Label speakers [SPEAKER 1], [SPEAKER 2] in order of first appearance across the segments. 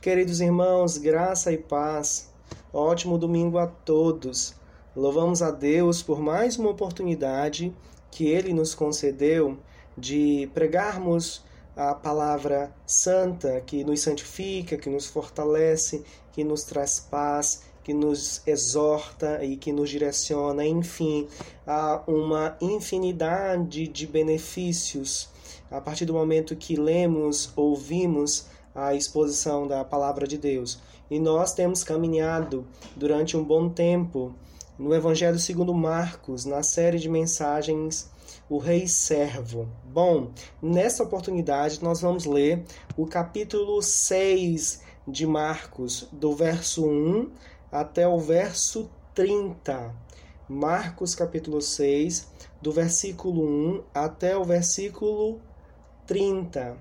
[SPEAKER 1] Queridos irmãos, graça e paz. Ótimo domingo a todos. Louvamos a Deus por mais uma oportunidade que Ele nos concedeu de pregarmos a palavra santa que nos santifica, que nos fortalece, que nos traz paz, que nos exorta e que nos direciona, enfim, a uma infinidade de benefícios a partir do momento que lemos, ouvimos a exposição da palavra de Deus. E nós temos caminhado durante um bom tempo no Evangelho segundo Marcos, na série de mensagens O Rei Servo. Bom, nessa oportunidade nós vamos ler o capítulo 6 de Marcos, do verso 1 até o verso 30. Marcos capítulo 6, do versículo 1 até o versículo 30.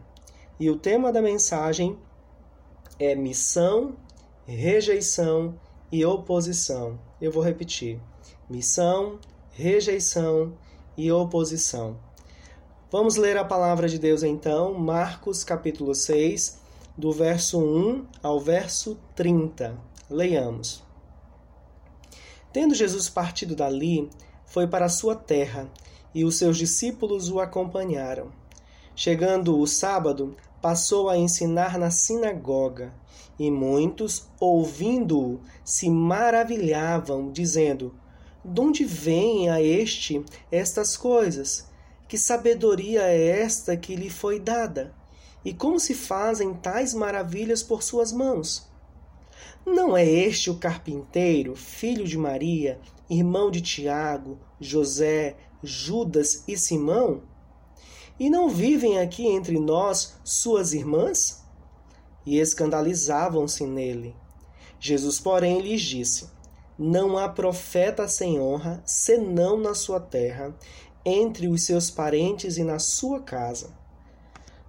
[SPEAKER 1] E o tema da mensagem é missão, rejeição e oposição. Eu vou repetir: missão, rejeição e oposição. Vamos ler a palavra de Deus então, Marcos capítulo 6, do verso 1 ao verso 30. Leiamos. Tendo Jesus partido dali, foi para sua terra, e os seus discípulos o acompanharam. Chegando o sábado, passou a ensinar na sinagoga, e muitos, ouvindo-o, se maravilhavam, dizendo: De onde vem a este estas coisas? Que sabedoria é esta que lhe foi dada? E como se fazem tais maravilhas por suas mãos? Não é este o carpinteiro, filho de Maria, irmão de Tiago, José, Judas e Simão? E não vivem aqui entre nós suas irmãs? E escandalizavam-se nele. Jesus, porém, lhes disse: Não há profeta sem honra, senão na sua terra, entre os seus parentes e na sua casa.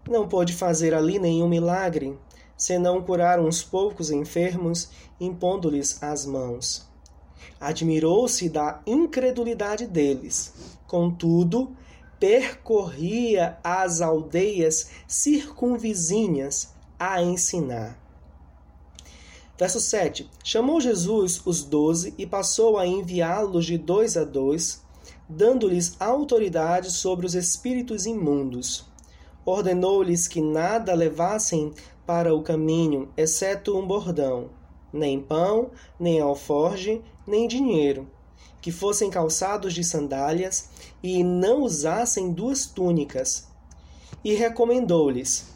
[SPEAKER 1] Não pôde fazer ali nenhum milagre, senão curar uns poucos enfermos, impondo-lhes as mãos. Admirou-se da incredulidade deles. Contudo, percorria as aldeias circunvizinhas a ensinar. Verso 7: Chamou Jesus os doze e passou a enviá-los de dois a dois, dando-lhes autoridade sobre os espíritos imundos. Ordenou-lhes que nada levassem para o caminho, exceto um bordão, nem pão, nem alforge, nem dinheiro que fossem calçados de sandálias e não usassem duas túnicas. E recomendou-lhes: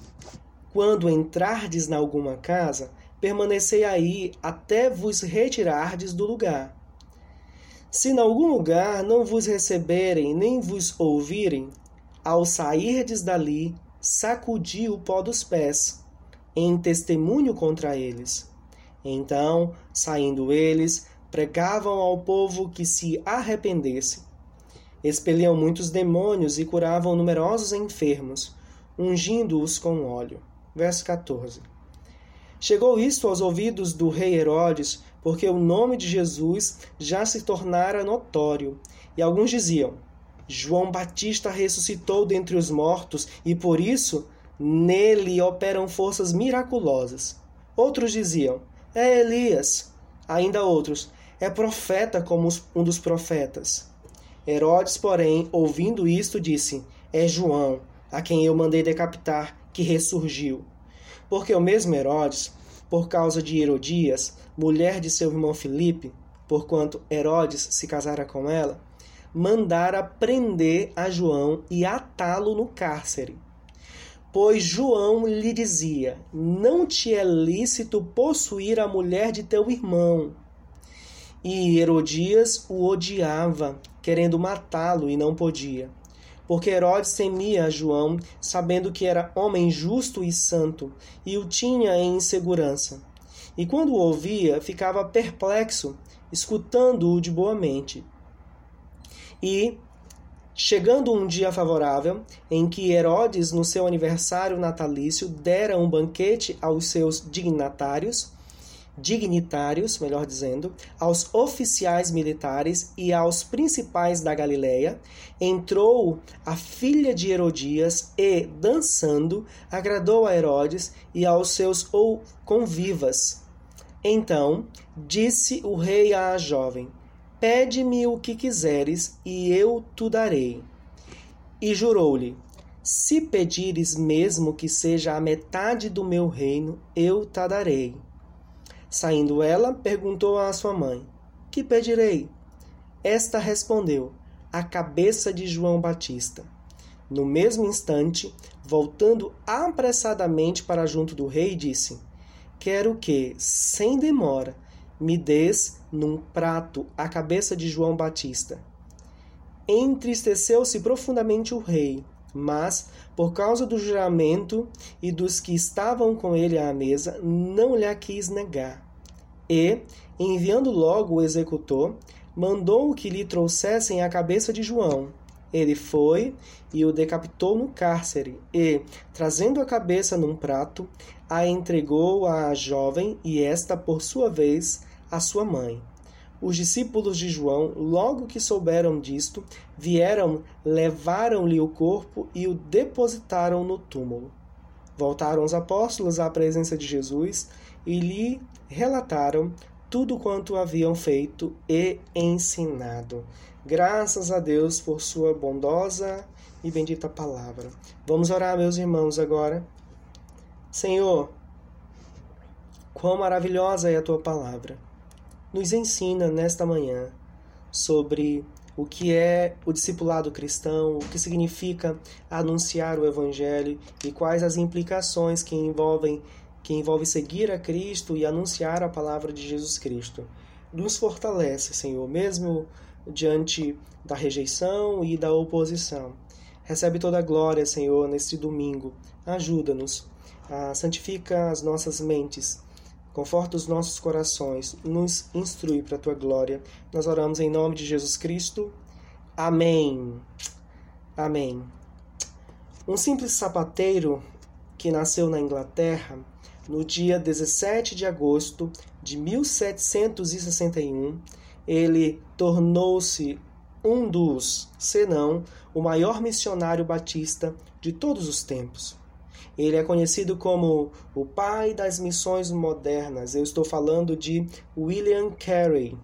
[SPEAKER 1] Quando entrardes na alguma casa, permanecei aí até vos retirardes do lugar. Se em algum lugar não vos receberem nem vos ouvirem, ao sairdes dali, sacudi o pó dos pés, em testemunho contra eles. Então, saindo eles, pregavam ao povo que se arrependesse. Expeliam muitos demônios e curavam numerosos enfermos, ungindo-os com óleo. Verso 14. Chegou isto aos ouvidos do rei Herodes, porque o nome de Jesus já se tornara notório, e alguns diziam: João Batista ressuscitou dentre os mortos, e por isso nele operam forças miraculosas. Outros diziam: É Elias. Ainda outros: é profeta como um dos profetas. Herodes, porém, ouvindo isto, disse: É João, a quem eu mandei decapitar, que ressurgiu. Porque o mesmo Herodes, por causa de Herodias, mulher de seu irmão Filipe, porquanto Herodes se casara com ela, mandara prender a João e atá-lo no cárcere. Pois João lhe dizia: Não te é lícito possuir a mulher de teu irmão. E Herodias o odiava, querendo matá-lo e não podia. Porque Herodes temia João, sabendo que era homem justo e santo, e o tinha em insegurança. E quando o ouvia, ficava perplexo, escutando-o de boa mente. E, chegando um dia favorável, em que Herodes, no seu aniversário natalício, dera um banquete aos seus dignatários, dignitários, melhor dizendo, aos oficiais militares e aos principais da Galiléia, entrou a filha de Herodias e, dançando, agradou a Herodes e aos seus convivas. Então disse o rei à jovem: Pede-me o que quiseres e eu te darei. E jurou-lhe: Se pedires mesmo que seja a metade do meu reino, eu te darei. Saindo ela, perguntou à sua mãe: Que pedirei? Esta respondeu: A cabeça de João Batista. No mesmo instante, voltando apressadamente para junto do rei, disse: Quero que, sem demora, me des num prato a cabeça de João Batista. Entristeceu-se profundamente o rei mas, por causa do juramento e dos que estavam com ele à mesa, não lhe quis negar. E, enviando logo o executor, mandou que lhe trouxessem a cabeça de João. Ele foi e o decapitou no cárcere, e, trazendo a cabeça num prato, a entregou à jovem, e esta, por sua vez, à sua mãe. Os discípulos de João, logo que souberam disto, vieram, levaram-lhe o corpo e o depositaram no túmulo. Voltaram os apóstolos à presença de Jesus e lhe relataram tudo quanto haviam feito e ensinado. Graças a Deus por sua bondosa e bendita palavra. Vamos orar, meus irmãos, agora. Senhor, quão maravilhosa é a tua palavra nos ensina nesta manhã sobre o que é o discipulado cristão, o que significa anunciar o evangelho e quais as implicações que envolvem que envolve seguir a Cristo e anunciar a palavra de Jesus Cristo. Nos fortalece, Senhor, mesmo diante da rejeição e da oposição. Recebe toda a glória, Senhor, neste domingo. Ajuda-nos. santifica as nossas mentes Conforta os nossos corações, nos instrui para a tua glória. Nós oramos em nome de Jesus Cristo. Amém. Amém. Um simples sapateiro que nasceu na Inglaterra no dia 17 de agosto de 1761, ele tornou-se um dos, senão o maior missionário batista de todos os tempos. Ele é conhecido como o pai das missões modernas. Eu estou falando de William Carey.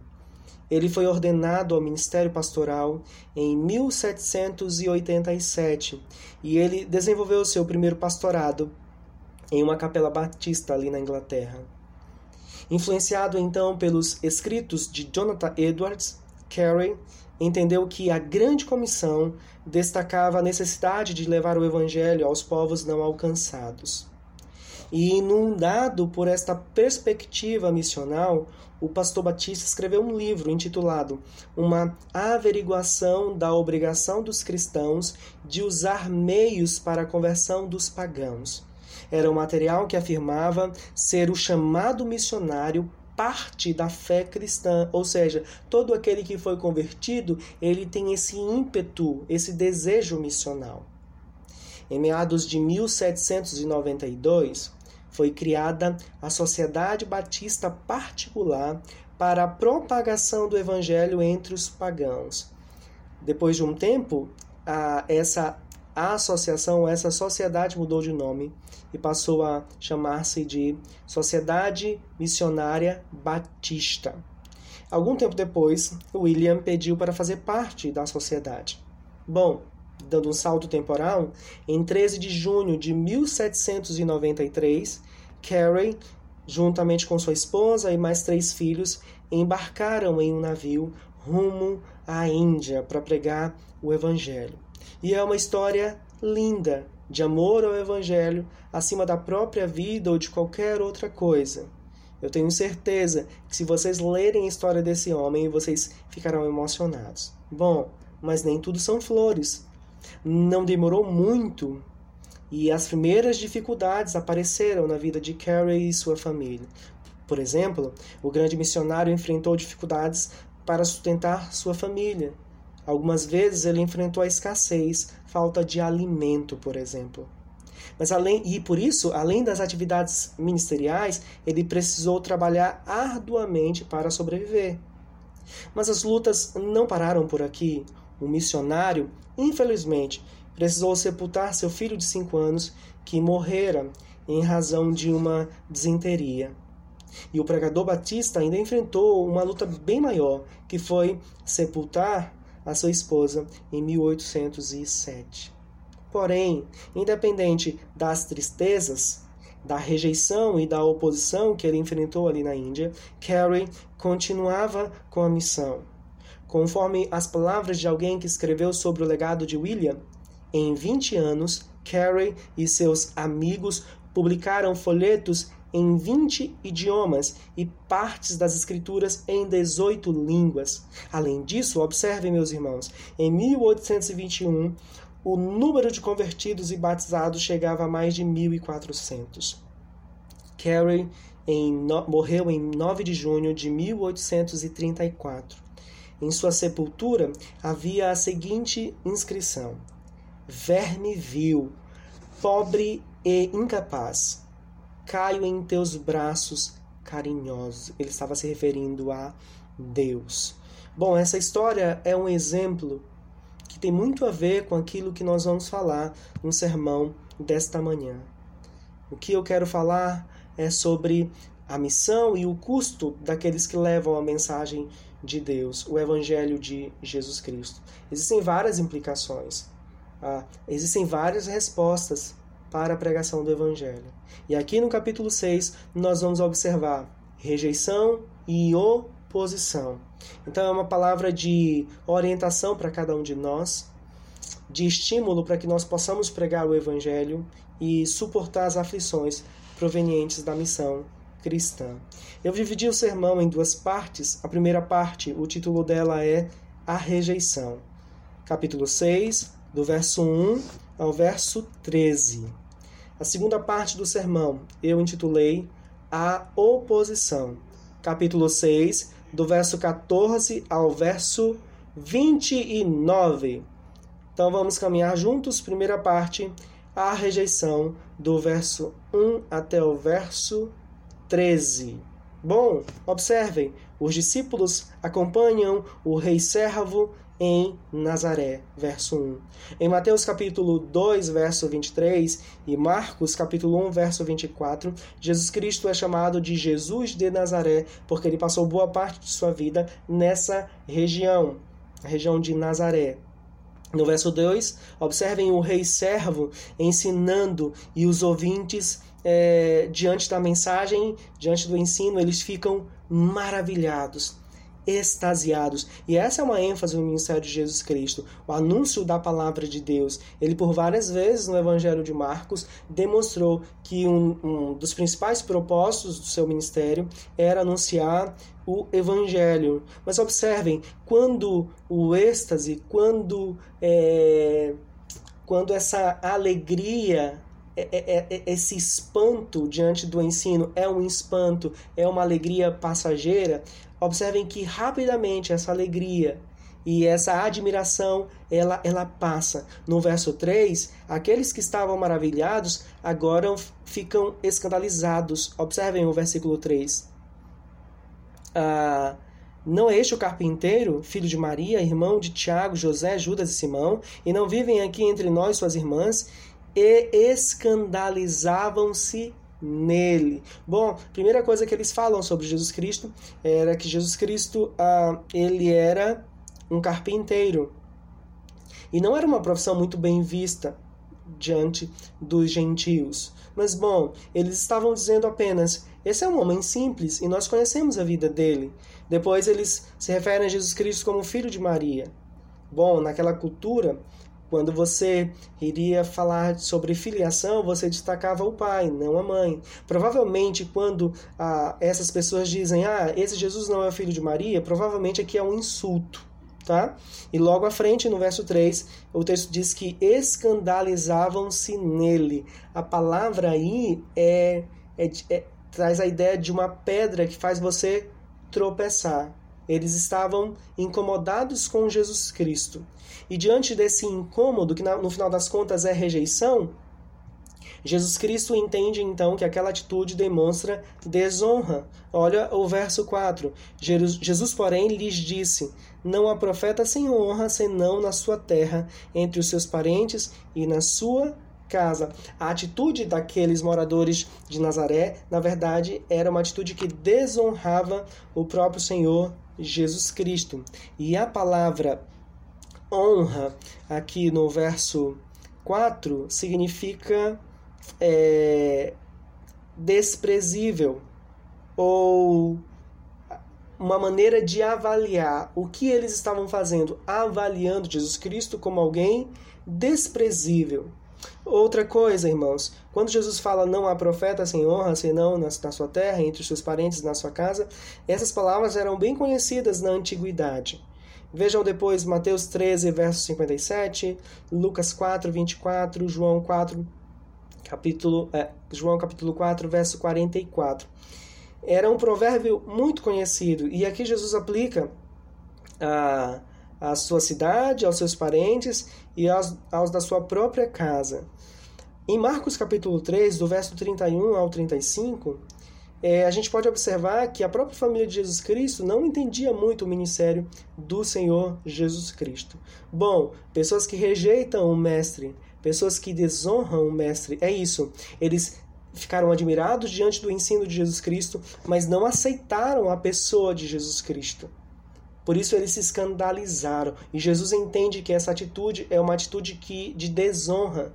[SPEAKER 1] Ele foi ordenado ao ministério pastoral em 1787 e ele desenvolveu seu primeiro pastorado em uma capela batista ali na Inglaterra. Influenciado então pelos escritos de Jonathan Edwards, Carey entendeu que a grande comissão destacava a necessidade de levar o evangelho aos povos não alcançados. E inundado por esta perspectiva missional, o pastor Batista escreveu um livro intitulado Uma Averiguação da Obrigação dos Cristãos de Usar Meios para a Conversão dos Pagãos. Era um material que afirmava ser o chamado missionário parte da fé cristã, ou seja, todo aquele que foi convertido, ele tem esse ímpeto, esse desejo missional. Em meados de 1792, foi criada a Sociedade Batista Particular para a propagação do evangelho entre os pagãos. Depois de um tempo, a, essa a associação, essa sociedade mudou de nome e passou a chamar-se de Sociedade Missionária Batista. Algum tempo depois, William pediu para fazer parte da sociedade. Bom, dando um salto temporal, em 13 de junho de 1793, Carey, juntamente com sua esposa e mais três filhos, embarcaram em um navio rumo à Índia para pregar o Evangelho. E é uma história linda de amor ao Evangelho acima da própria vida ou de qualquer outra coisa. Eu tenho certeza que se vocês lerem a história desse homem, vocês ficarão emocionados. Bom, mas nem tudo são flores. Não demorou muito e as primeiras dificuldades apareceram na vida de Carey e sua família. Por exemplo, o grande missionário enfrentou dificuldades para sustentar sua família. Algumas vezes ele enfrentou a escassez, falta de alimento, por exemplo. Mas além e por isso, além das atividades ministeriais, ele precisou trabalhar arduamente para sobreviver. Mas as lutas não pararam por aqui. O missionário, infelizmente, precisou sepultar seu filho de cinco anos que morrera em razão de uma desinteria. E o pregador batista ainda enfrentou uma luta bem maior, que foi sepultar a sua esposa em 1807. Porém, independente das tristezas, da rejeição e da oposição que ele enfrentou ali na Índia, Carey continuava com a missão. Conforme as palavras de alguém que escreveu sobre o legado de William, em 20 anos, Carey e seus amigos publicaram folhetos em 20 idiomas e partes das escrituras em 18 línguas. Além disso, observem, meus irmãos, em 1821, o número de convertidos e batizados chegava a mais de 1.400. Carey em no, morreu em 9 de junho de 1834. Em sua sepultura havia a seguinte inscrição: Verme vil, pobre e incapaz, caio em teus braços carinhosos. Ele estava se referindo a Deus. Bom, essa história é um exemplo que tem muito a ver com aquilo que nós vamos falar no sermão desta manhã. O que eu quero falar é sobre a missão e o custo daqueles que levam a mensagem de Deus, o Evangelho de Jesus Cristo. Existem várias implicações, ah, existem várias respostas para a pregação do Evangelho. E aqui no capítulo 6 nós vamos observar rejeição e oposição. Então é uma palavra de orientação para cada um de nós, de estímulo para que nós possamos pregar o Evangelho e suportar as aflições provenientes da missão cristã. Eu dividi o sermão em duas partes. A primeira parte, o título dela é A Rejeição. Capítulo 6, do verso 1 ao verso 13. A segunda parte do sermão eu intitulei A Oposição. Capítulo 6, do verso 14 ao verso 29. Então vamos caminhar juntos. Primeira parte, a rejeição, do verso 1 até o verso 13. Bom, observem, os discípulos acompanham o rei servo em Nazaré, verso 1. Em Mateus capítulo 2, verso 23 e Marcos capítulo 1, verso 24, Jesus Cristo é chamado de Jesus de Nazaré, porque ele passou boa parte de sua vida nessa região, a região de Nazaré. No verso 2, observem o rei servo ensinando e os ouvintes, é, diante da mensagem, diante do ensino, eles ficam maravilhados extasiados. E essa é uma ênfase no ministério de Jesus Cristo, o anúncio da palavra de Deus. Ele, por várias vezes no Evangelho de Marcos, demonstrou que um, um dos principais propósitos do seu ministério era anunciar o Evangelho. Mas observem, quando o êxtase, quando, é, quando essa alegria é, é, é, esse espanto diante do ensino é um espanto, é uma alegria passageira, observem que rapidamente essa alegria e essa admiração ela, ela passa. No verso 3, aqueles que estavam maravilhados agora ficam escandalizados. Observem o versículo 3. Ah, não é este o carpinteiro, filho de Maria, irmão de Tiago, José, Judas e Simão, e não vivem aqui entre nós suas irmãs? E escandalizavam-se nele. Bom, primeira coisa que eles falam sobre Jesus Cristo era que Jesus Cristo ah, ele era um carpinteiro e não era uma profissão muito bem vista diante dos gentios. Mas bom, eles estavam dizendo apenas: esse é um homem simples e nós conhecemos a vida dele. Depois eles se referem a Jesus Cristo como filho de Maria. Bom, naquela cultura, quando você iria falar sobre filiação, você destacava o pai, não a mãe. Provavelmente, quando ah, essas pessoas dizem, ah, esse Jesus não é filho de Maria, provavelmente aqui é um insulto. Tá? E logo à frente, no verso 3, o texto diz que escandalizavam-se nele. A palavra aí é, é, é, traz a ideia de uma pedra que faz você tropeçar. Eles estavam incomodados com Jesus Cristo. E diante desse incômodo, que no final das contas é rejeição, Jesus Cristo entende então que aquela atitude demonstra desonra. Olha o verso 4. Jesus, porém, lhes disse: Não há profeta sem honra senão na sua terra, entre os seus parentes e na sua casa. A atitude daqueles moradores de Nazaré, na verdade, era uma atitude que desonrava o próprio Senhor Jesus Cristo. E a palavra honra, aqui no verso 4, significa é, desprezível ou uma maneira de avaliar o que eles estavam fazendo, avaliando Jesus Cristo como alguém desprezível. Outra coisa, irmãos, quando Jesus fala não há profeta sem honra, senão na, na sua terra, entre os seus parentes, na sua casa, essas palavras eram bem conhecidas na antiguidade. Vejam depois Mateus 13, verso 57, Lucas 4, 24, João 4, capítulo, é, João capítulo 4, verso 44. Era um provérbio muito conhecido e aqui Jesus aplica a, a sua cidade, aos seus parentes e aos, aos da sua própria casa. Em Marcos capítulo 3, do verso 31 ao 35, é, a gente pode observar que a própria família de Jesus Cristo não entendia muito o ministério do Senhor Jesus Cristo. Bom, pessoas que rejeitam o Mestre, pessoas que desonram o Mestre, é isso. Eles ficaram admirados diante do ensino de Jesus Cristo, mas não aceitaram a pessoa de Jesus Cristo. Por isso eles se escandalizaram. E Jesus entende que essa atitude é uma atitude que, de desonra,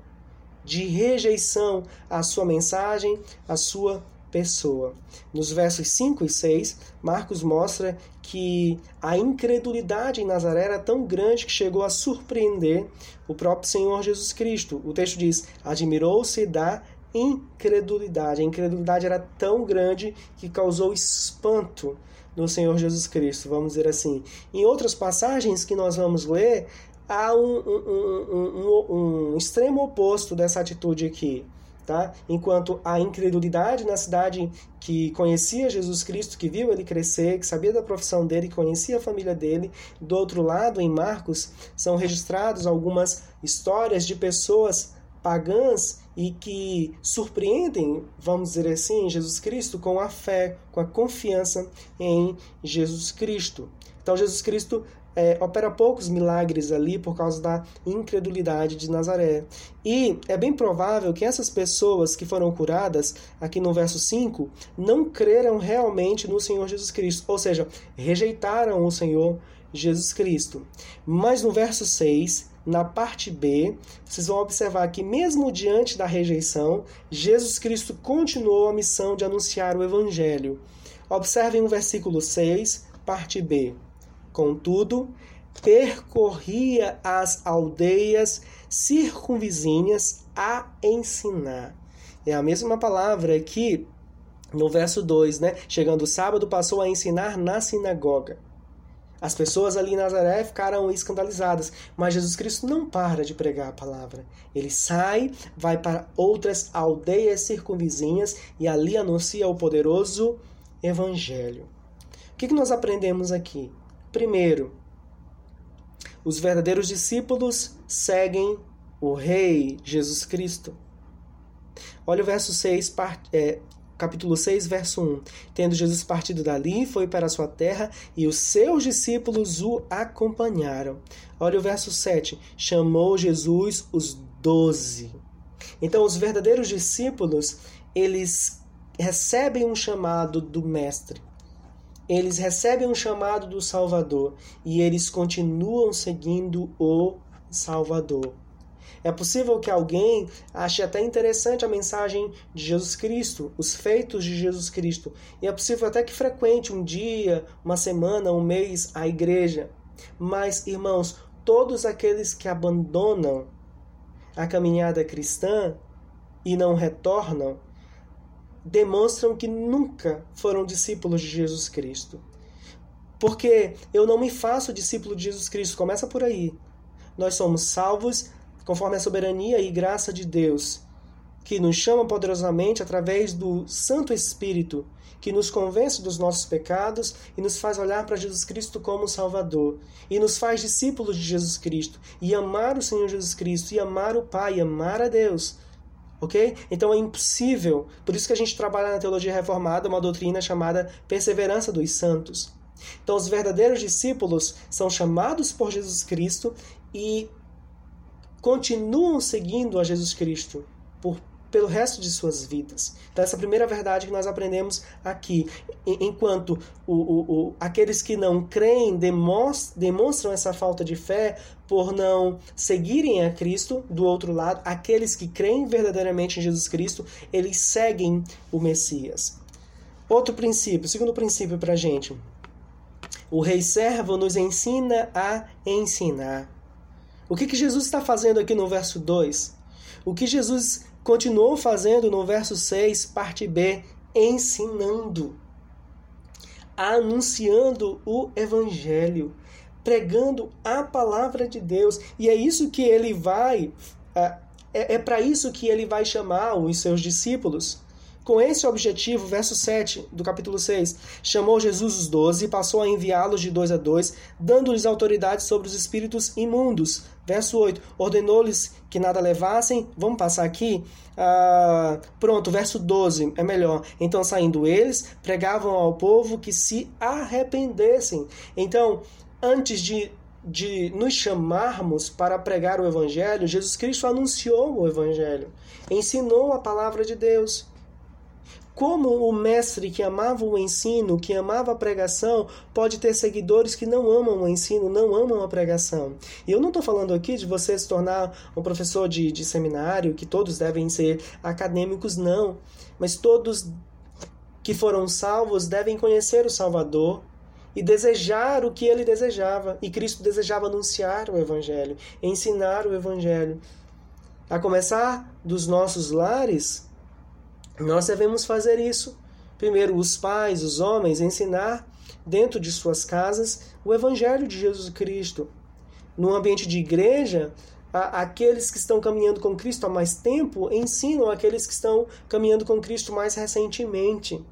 [SPEAKER 1] de rejeição à sua mensagem, à sua pessoa. Nos versos 5 e 6, Marcos mostra que a incredulidade em Nazaré era tão grande que chegou a surpreender o próprio Senhor Jesus Cristo. O texto diz: admirou-se da incredulidade. A incredulidade era tão grande que causou espanto no Senhor Jesus Cristo, vamos dizer assim. Em outras passagens que nós vamos ler, há um, um, um, um extremo oposto dessa atitude aqui. Tá? Enquanto a incredulidade na cidade que conhecia Jesus Cristo, que viu ele crescer, que sabia da profissão dele, que conhecia a família dele, do outro lado, em Marcos, são registrados algumas histórias de pessoas pagãs e que surpreendem, vamos dizer assim, Jesus Cristo com a fé, com a confiança em Jesus Cristo. Então, Jesus Cristo é, opera poucos milagres ali por causa da incredulidade de Nazaré. E é bem provável que essas pessoas que foram curadas, aqui no verso 5, não creram realmente no Senhor Jesus Cristo, ou seja, rejeitaram o Senhor Jesus Cristo. Mas no verso 6, na parte B, vocês vão observar que, mesmo diante da rejeição, Jesus Cristo continuou a missão de anunciar o Evangelho. Observem o versículo 6, parte B. Contudo, percorria as aldeias circunvizinhas a ensinar. É a mesma palavra que no verso 2, né? Chegando o sábado, passou a ensinar na sinagoga. As pessoas ali em Nazaré ficaram escandalizadas, mas Jesus Cristo não para de pregar a palavra. Ele sai, vai para outras aldeias circunvizinhas e ali anuncia o poderoso evangelho. O que nós aprendemos aqui? Primeiro, os verdadeiros discípulos seguem o Rei Jesus Cristo. Olha o verso 6, é, capítulo 6, verso 1. Tendo Jesus partido dali, foi para a sua terra e os seus discípulos o acompanharam. Olha o verso 7. Chamou Jesus os doze. Então, os verdadeiros discípulos, eles recebem um chamado do Mestre eles recebem um chamado do Salvador e eles continuam seguindo o Salvador. É possível que alguém ache até interessante a mensagem de Jesus Cristo, os feitos de Jesus Cristo, e é possível até que frequente um dia, uma semana, um mês a igreja. Mas, irmãos, todos aqueles que abandonam a caminhada cristã e não retornam, demonstram que nunca foram discípulos de Jesus Cristo. Porque eu não me faço discípulo de Jesus Cristo, começa por aí. Nós somos salvos conforme a soberania e graça de Deus, que nos chama poderosamente através do Santo Espírito, que nos convence dos nossos pecados e nos faz olhar para Jesus Cristo como Salvador, e nos faz discípulos de Jesus Cristo, e amar o Senhor Jesus Cristo, e amar o Pai, e amar a Deus ok? Então é impossível. Por isso que a gente trabalha na teologia reformada uma doutrina chamada perseverança dos santos. Então, os verdadeiros discípulos são chamados por Jesus Cristo e continuam seguindo a Jesus Cristo por pelo resto de suas vidas. Então, essa é a primeira verdade que nós aprendemos aqui. Enquanto o, o, o, aqueles que não creem demonstram, essa falta de fé por não seguirem a Cristo, do outro lado, aqueles que creem verdadeiramente em Jesus Cristo, eles seguem o Messias. Outro princípio, segundo princípio para a gente. O rei servo nos ensina a ensinar. O que, que Jesus está fazendo aqui no verso 2? O que Jesus continuou fazendo no verso 6, parte B, ensinando, anunciando o evangelho, pregando a palavra de Deus. E é isso que ele vai é, é, é para isso que ele vai chamar os seus discípulos. Com esse objetivo, verso 7 do capítulo 6, chamou Jesus os doze e passou a enviá-los de dois a dois, dando-lhes autoridade sobre os espíritos imundos. Verso 8, ordenou-lhes que nada levassem. Vamos passar aqui? Ah, pronto, verso 12 é melhor. Então, saindo eles, pregavam ao povo que se arrependessem. Então, antes de de nos chamarmos para pregar o Evangelho, Jesus Cristo anunciou o Evangelho, ensinou a palavra de Deus. Como o mestre que amava o ensino, que amava a pregação, pode ter seguidores que não amam o ensino, não amam a pregação? E eu não estou falando aqui de você se tornar um professor de, de seminário, que todos devem ser acadêmicos, não. Mas todos que foram salvos devem conhecer o Salvador, e desejar o que ele desejava. E Cristo desejava anunciar o Evangelho, ensinar o Evangelho. A começar dos nossos lares, nós devemos fazer isso. Primeiro, os pais, os homens, ensinar dentro de suas casas o Evangelho de Jesus Cristo. No ambiente de igreja, aqueles que estão caminhando com Cristo há mais tempo ensinam aqueles que estão caminhando com Cristo mais recentemente.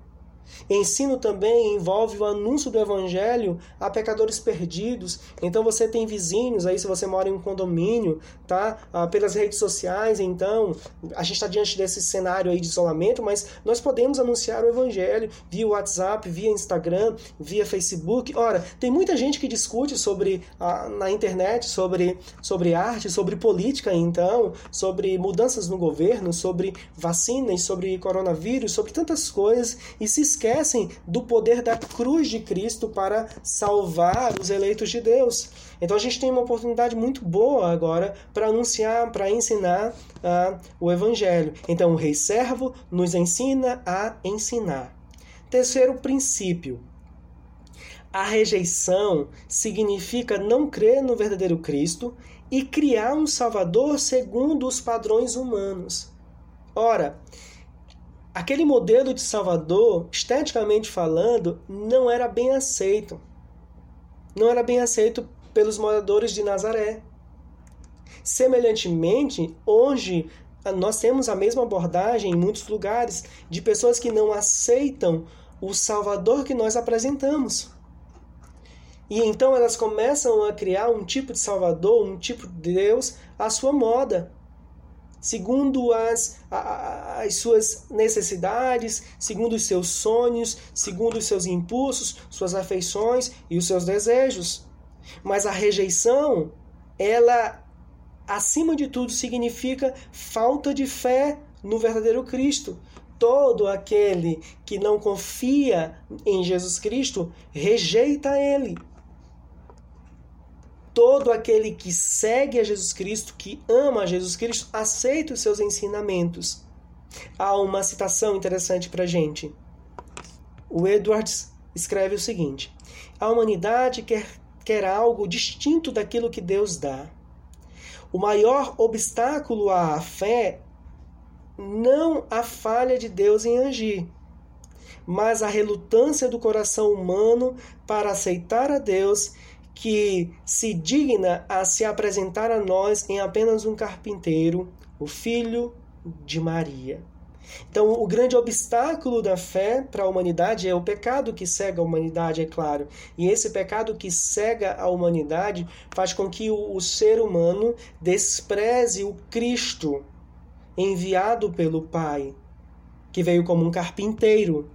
[SPEAKER 1] Ensino também envolve o anúncio do evangelho a pecadores perdidos. Então você tem vizinhos aí, se você mora em um condomínio, tá? Ah, pelas redes sociais, então a gente está diante desse cenário aí de isolamento, mas nós podemos anunciar o evangelho via WhatsApp, via Instagram, via Facebook. Ora, tem muita gente que discute sobre ah, na internet sobre, sobre arte, sobre política, então, sobre mudanças no governo, sobre vacinas, sobre coronavírus, sobre tantas coisas e se esquecem do poder da cruz de Cristo para salvar os eleitos de Deus. Então a gente tem uma oportunidade muito boa agora para anunciar, para ensinar uh, o Evangelho. Então o Rei Servo nos ensina a ensinar. Terceiro princípio. A rejeição significa não crer no verdadeiro Cristo e criar um Salvador segundo os padrões humanos. Ora, aquele modelo de Salvador, esteticamente falando, não era bem aceito. Não era bem aceito pelos moradores de Nazaré. Semelhantemente, hoje nós temos a mesma abordagem em muitos lugares de pessoas que não aceitam o Salvador que nós apresentamos. E então elas começam a criar um tipo de Salvador, um tipo de Deus à sua moda segundo as, as suas necessidades, segundo os seus sonhos, segundo os seus impulsos, suas afeições e os seus desejos. Mas a rejeição, ela, acima de tudo, significa falta de fé no verdadeiro Cristo. Todo aquele que não confia em Jesus Cristo rejeita Ele todo aquele que segue a Jesus Cristo, que ama a Jesus Cristo, aceita os seus ensinamentos. Há uma citação interessante para gente. O Edwards escreve o seguinte: A humanidade quer, quer algo distinto daquilo que Deus dá. O maior obstáculo à fé não a falha de Deus em agir, mas a relutância do coração humano para aceitar a Deus que se digna a se apresentar a nós em apenas um carpinteiro, o filho de Maria. Então, o grande obstáculo da fé para a humanidade é o pecado que cega a humanidade, é claro. E esse pecado que cega a humanidade faz com que o, o ser humano despreze o Cristo enviado pelo Pai, que veio como um carpinteiro,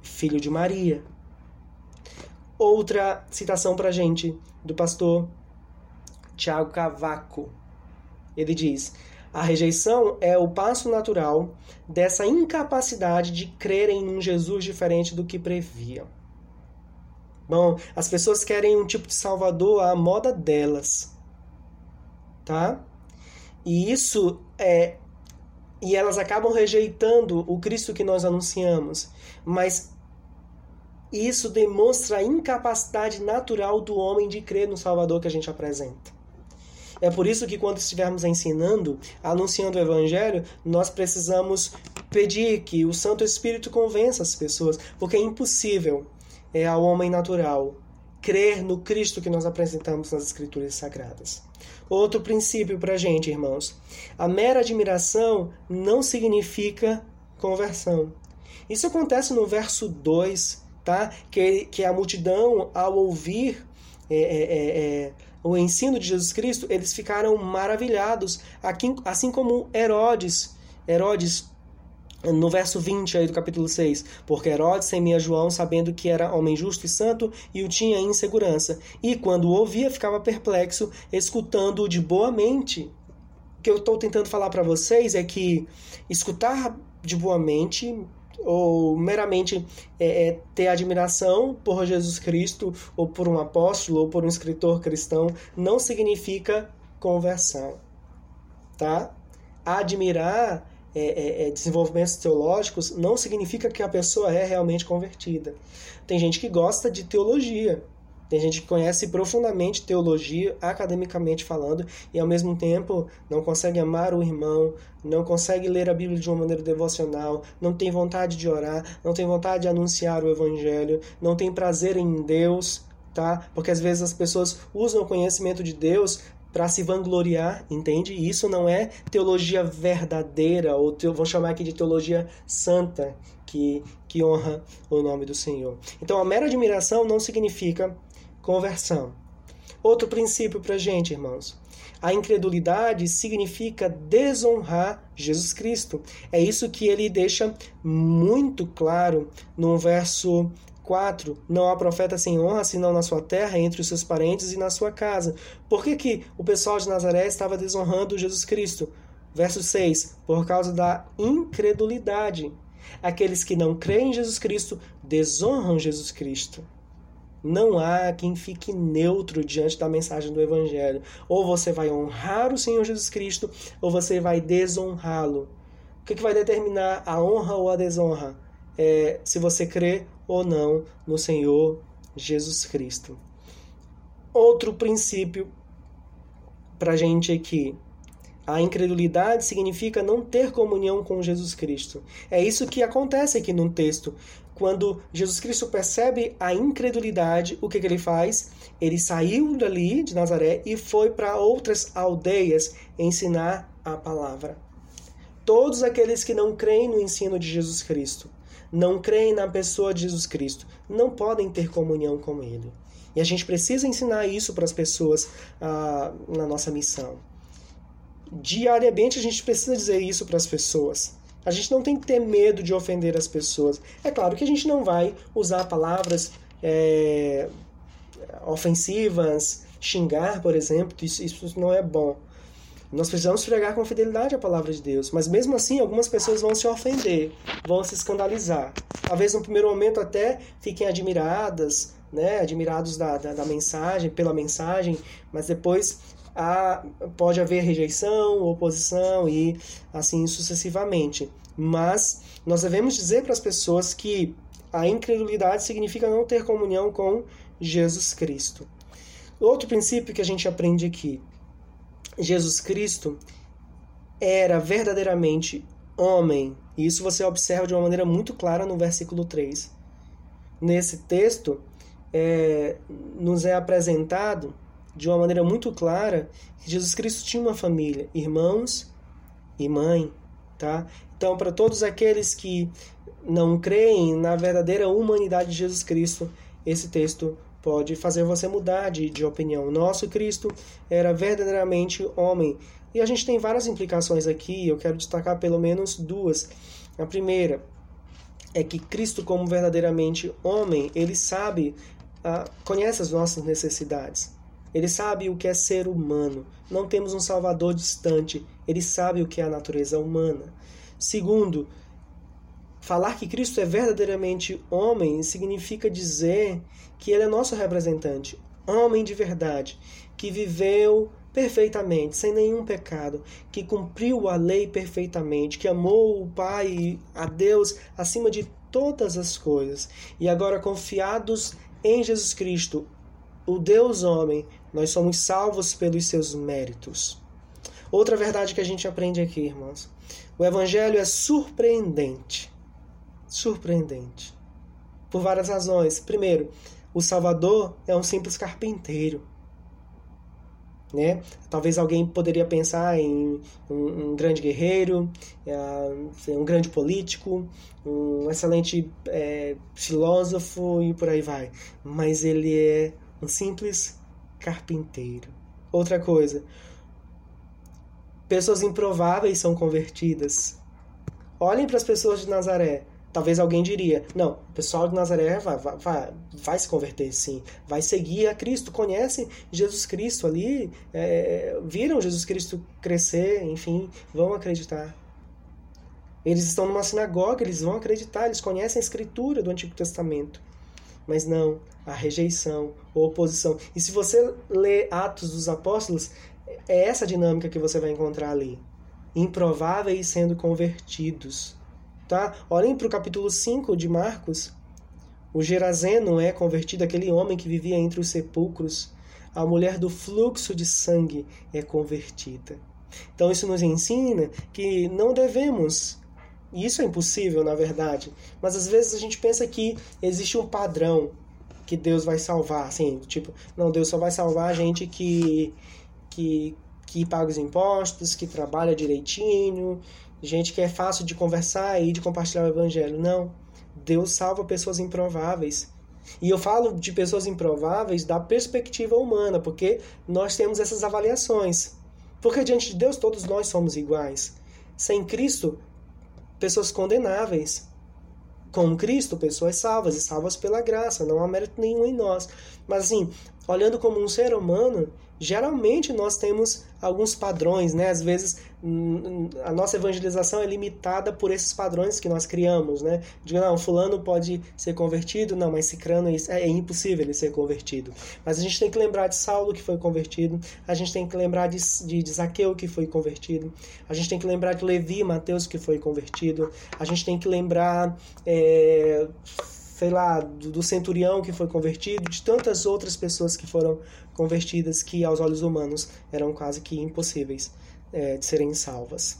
[SPEAKER 1] filho de Maria. Outra citação para gente do pastor Tiago Cavaco. Ele diz: a rejeição é o passo natural dessa incapacidade de crerem num Jesus diferente do que previam. Bom, as pessoas querem um tipo de salvador à moda delas. Tá? E isso é e elas acabam rejeitando o Cristo que nós anunciamos. Mas isso demonstra a incapacidade natural do homem de crer no Salvador que a gente apresenta. É por isso que quando estivermos ensinando, anunciando o Evangelho, nós precisamos pedir que o Santo Espírito convença as pessoas, porque é impossível é, ao homem natural crer no Cristo que nós apresentamos nas Escrituras Sagradas. Outro princípio para a gente, irmãos: a mera admiração não significa conversão. Isso acontece no verso 2, tá? que, que a multidão, ao ouvir é, é, é, é o ensino de Jesus Cristo, eles ficaram maravilhados, assim como Herodes. Herodes no verso 20 aí do capítulo 6, porque Herodes temia João, sabendo que era homem justo e santo, e o tinha em insegurança. E quando o ouvia, ficava perplexo, escutando-o de boa mente. O que eu estou tentando falar para vocês é que escutar de boa mente ou meramente é, é, ter admiração por Jesus Cristo, ou por um apóstolo, ou por um escritor cristão, não significa conversão. Tá? Admirar é, é, é, desenvolvimentos teológicos não significa que a pessoa é realmente convertida. Tem gente que gosta de teologia, tem gente que conhece profundamente teologia, academicamente falando, e ao mesmo tempo não consegue amar o irmão, não consegue ler a Bíblia de uma maneira devocional, não tem vontade de orar, não tem vontade de anunciar o Evangelho, não tem prazer em Deus, tá? Porque às vezes as pessoas usam o conhecimento de Deus para se vangloriar, entende? E isso não é teologia verdadeira, ou te, vou chamar aqui de teologia santa, que, que honra o nome do Senhor. Então, a mera admiração não significa conversão. Outro princípio para a gente, irmãos. A incredulidade significa desonrar Jesus Cristo. É isso que ele deixa muito claro no verso 4. Não há profeta sem honra, senão na sua terra, entre os seus parentes e na sua casa. Por que, que o pessoal de Nazaré estava desonrando Jesus Cristo? Verso 6. Por causa da incredulidade. Aqueles que não creem em Jesus Cristo desonram Jesus Cristo. Não há quem fique neutro diante da mensagem do Evangelho. Ou você vai honrar o Senhor Jesus Cristo, ou você vai desonrá-lo. O que, que vai determinar a honra ou a desonra? É, se você crê ou não no Senhor Jesus Cristo. Outro princípio para a gente aqui. A incredulidade significa não ter comunhão com Jesus Cristo. É isso que acontece aqui no texto. Quando Jesus Cristo percebe a incredulidade, o que, que ele faz? Ele saiu dali de Nazaré e foi para outras aldeias ensinar a palavra. Todos aqueles que não creem no ensino de Jesus Cristo não creem na pessoa de Jesus Cristo, não podem ter comunhão com Ele. E a gente precisa ensinar isso para as pessoas ah, na nossa missão. Diariamente a gente precisa dizer isso para as pessoas. A gente não tem que ter medo de ofender as pessoas. É claro que a gente não vai usar palavras é, ofensivas, xingar, por exemplo, isso, isso não é bom. Nós precisamos pregar com fidelidade a palavra de Deus, mas mesmo assim algumas pessoas vão se ofender, vão se escandalizar. Talvez no primeiro momento até fiquem admiradas, né, admirados da, da, da mensagem, pela mensagem, mas depois há, pode haver rejeição, oposição e assim sucessivamente. Mas nós devemos dizer para as pessoas que a incredulidade significa não ter comunhão com Jesus Cristo. Outro princípio que a gente aprende aqui Jesus Cristo era verdadeiramente homem. E isso você observa de uma maneira muito clara no versículo 3. Nesse texto, é, nos é apresentado de uma maneira muito clara que Jesus Cristo tinha uma família, irmãos e mãe, tá? Então, para todos aqueles que não creem na verdadeira humanidade de Jesus Cristo, esse texto pode fazer você mudar de, de opinião. Nosso Cristo era verdadeiramente homem. E a gente tem várias implicações aqui, eu quero destacar pelo menos duas. A primeira é que Cristo, como verdadeiramente homem, ele sabe, uh, conhece as nossas necessidades. Ele sabe o que é ser humano. Não temos um Salvador distante. Ele sabe o que é a natureza humana. Segundo, falar que Cristo é verdadeiramente homem significa dizer que ele é nosso representante, homem de verdade, que viveu perfeitamente, sem nenhum pecado, que cumpriu a lei perfeitamente, que amou o Pai, a Deus acima de todas as coisas. E agora, confiados em Jesus Cristo, o Deus homem, nós somos salvos pelos seus méritos. Outra verdade que a gente aprende aqui, irmãos. O evangelho é surpreendente. Surpreendente. Por várias razões. Primeiro, o Salvador é um simples carpinteiro. Né? Talvez alguém poderia pensar em um, um grande guerreiro, uh, um grande político, um excelente é, filósofo e por aí vai. Mas ele é um simples carpinteiro. Outra coisa, pessoas improváveis são convertidas. Olhem para as pessoas de Nazaré. Talvez alguém diria: não, o pessoal de Nazaré vai, vai, vai, se converter sim, vai seguir a Cristo, conhecem Jesus Cristo ali, é, viram Jesus Cristo crescer, enfim, vão acreditar. Eles estão numa sinagoga, eles vão acreditar, eles conhecem a Escritura do Antigo Testamento. Mas não, a rejeição, a oposição. E se você lê Atos dos Apóstolos, é essa dinâmica que você vai encontrar ali. Improváveis sendo convertidos Tá? Olhem para o capítulo 5 de Marcos. O Gerazeno é convertido, aquele homem que vivia entre os sepulcros. A mulher do fluxo de sangue é convertida. Então isso nos ensina que não devemos e isso é impossível, na verdade. Mas às vezes a gente pensa que existe um padrão que Deus vai salvar, assim, tipo, não, Deus só vai salvar a gente que que que paga os impostos, que trabalha direitinho, gente que é fácil de conversar e de compartilhar o evangelho. Não. Deus salva pessoas improváveis. E eu falo de pessoas improváveis da perspectiva humana, porque nós temos essas avaliações. Porque diante de Deus todos nós somos iguais. Sem Cristo, pessoas condenáveis. Com Cristo, pessoas salvas e salvas pela graça, não há mérito nenhum em nós. Mas assim, olhando como um ser humano, geralmente nós temos alguns padrões, né? Às vezes a nossa evangelização é limitada por esses padrões que nós criamos, né? De não, fulano pode ser convertido, não, mas cicrano é, é impossível ele ser convertido. Mas a gente tem que lembrar de Saulo que foi convertido, a gente tem que lembrar de, de, de Zaqueu que foi convertido, a gente tem que lembrar de Levi, Mateus que foi convertido, a gente tem que lembrar é, sei lá, do, do, centurião que foi convertido, de tantas outras pessoas que foram convertidas que aos olhos humanos eram quase que impossíveis é, de serem salvas.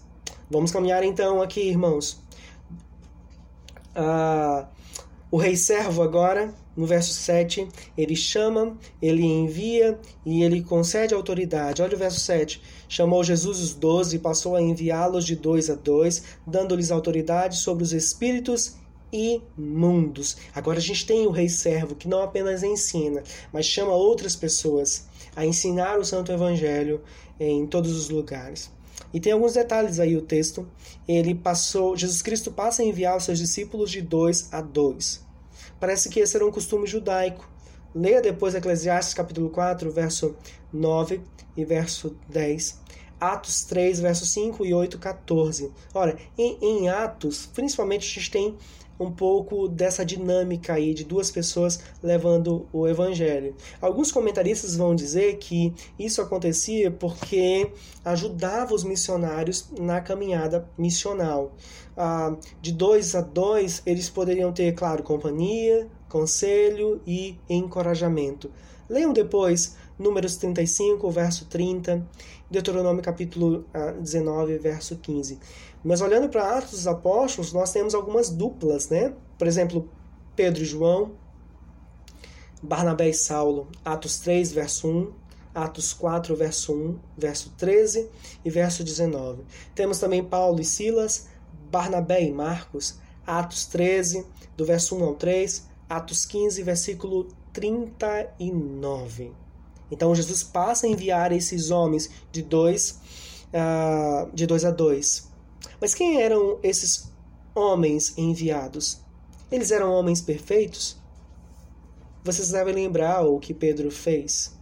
[SPEAKER 1] Vamos caminhar então aqui, irmãos. Ah, o rei servo agora, no verso 7, ele chama, ele envia e ele concede autoridade. Olha o verso 7. Chamou Jesus os doze e passou a enviá-los de dois a dois, dando-lhes autoridade sobre os espíritos imundos. Agora a gente tem o rei servo que não apenas ensina, mas chama outras pessoas a ensinar o santo evangelho em todos os lugares. E tem alguns detalhes aí o texto. Ele passou, Jesus Cristo passa a enviar os seus discípulos de dois a dois. Parece que esse era um costume judaico. Leia depois Eclesiastes capítulo 4, verso 9 e verso 10. Atos 3, verso 5 e 8, 14. Ora, em, em Atos, principalmente a gente tem um pouco dessa dinâmica aí de duas pessoas levando o evangelho. Alguns comentaristas vão dizer que isso acontecia porque ajudava os missionários na caminhada missional. Ah, de dois a dois, eles poderiam ter, claro, companhia, conselho e encorajamento. Leiam depois Números 35, verso 30, Deuteronômio capítulo 19, ah, verso 15. Mas olhando para Atos dos Apóstolos, nós temos algumas duplas, né? Por exemplo, Pedro e João, Barnabé e Saulo, Atos 3, verso 1, Atos 4, verso 1, verso 13 e verso 19. Temos também Paulo e Silas, Barnabé e Marcos, Atos 13, do verso 1 ao 3, Atos 15, versículo 39. Então Jesus passa a enviar esses homens de dois uh, de 2 a 2. Mas quem eram esses homens enviados? Eles eram homens perfeitos? Vocês devem lembrar o que Pedro fez.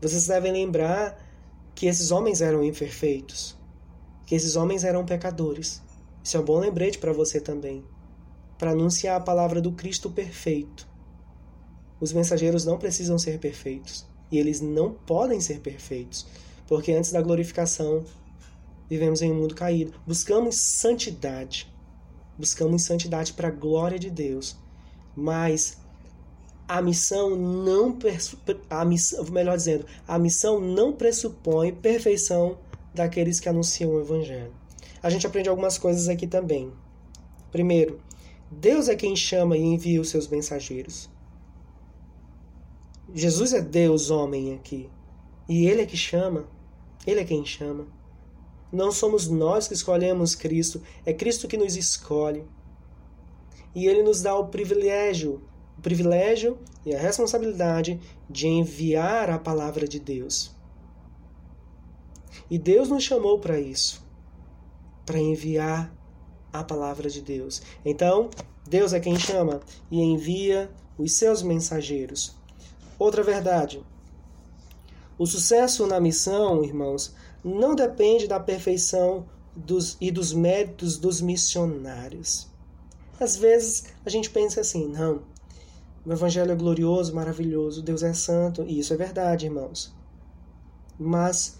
[SPEAKER 1] Vocês devem lembrar que esses homens eram imperfeitos, que esses homens eram pecadores. Isso é um bom lembrete para você também, para anunciar a palavra do Cristo perfeito. Os mensageiros não precisam ser perfeitos e eles não podem ser perfeitos, porque antes da glorificação vivemos em um mundo caído. Buscamos santidade, buscamos santidade para a glória de Deus, mas a missão não a missão, melhor dizendo, a missão não pressupõe perfeição daqueles que anunciam o evangelho. A gente aprende algumas coisas aqui também. Primeiro, Deus é quem chama e envia os seus mensageiros. Jesus é Deus homem aqui. E ele é que chama. Ele é quem chama. Não somos nós que escolhemos Cristo, é Cristo que nos escolhe. E ele nos dá o privilégio o privilégio e a responsabilidade de enviar a palavra de Deus. E Deus nos chamou para isso, para enviar a palavra de Deus. Então, Deus é quem chama e envia os seus mensageiros. Outra verdade: o sucesso na missão, irmãos, não depende da perfeição dos, e dos méritos dos missionários. Às vezes a gente pensa assim, não, o Evangelho é glorioso, maravilhoso, Deus é santo, e isso é verdade, irmãos. Mas,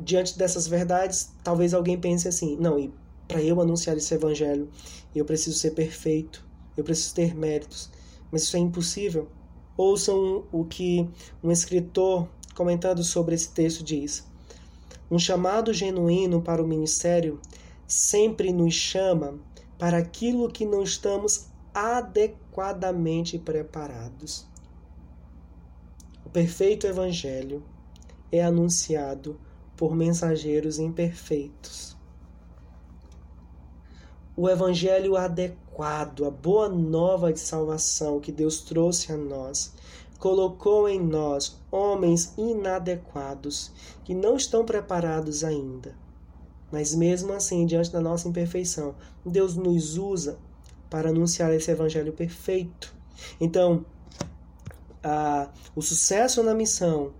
[SPEAKER 1] diante dessas verdades, talvez alguém pense assim: não, e para eu anunciar esse Evangelho, eu preciso ser perfeito, eu preciso ter méritos. Mas isso é impossível. Ouçam o que um escritor, comentando sobre esse texto, diz: Um chamado genuíno para o ministério sempre nos chama para aquilo que não estamos adequadamente preparados. O perfeito Evangelho é anunciado por mensageiros imperfeitos. O Evangelho adequado, a boa nova de salvação que Deus trouxe a nós, colocou em nós homens inadequados que não estão preparados ainda. Mas mesmo assim, diante da nossa imperfeição, Deus nos usa para anunciar esse evangelho perfeito. Então, a, o sucesso na missão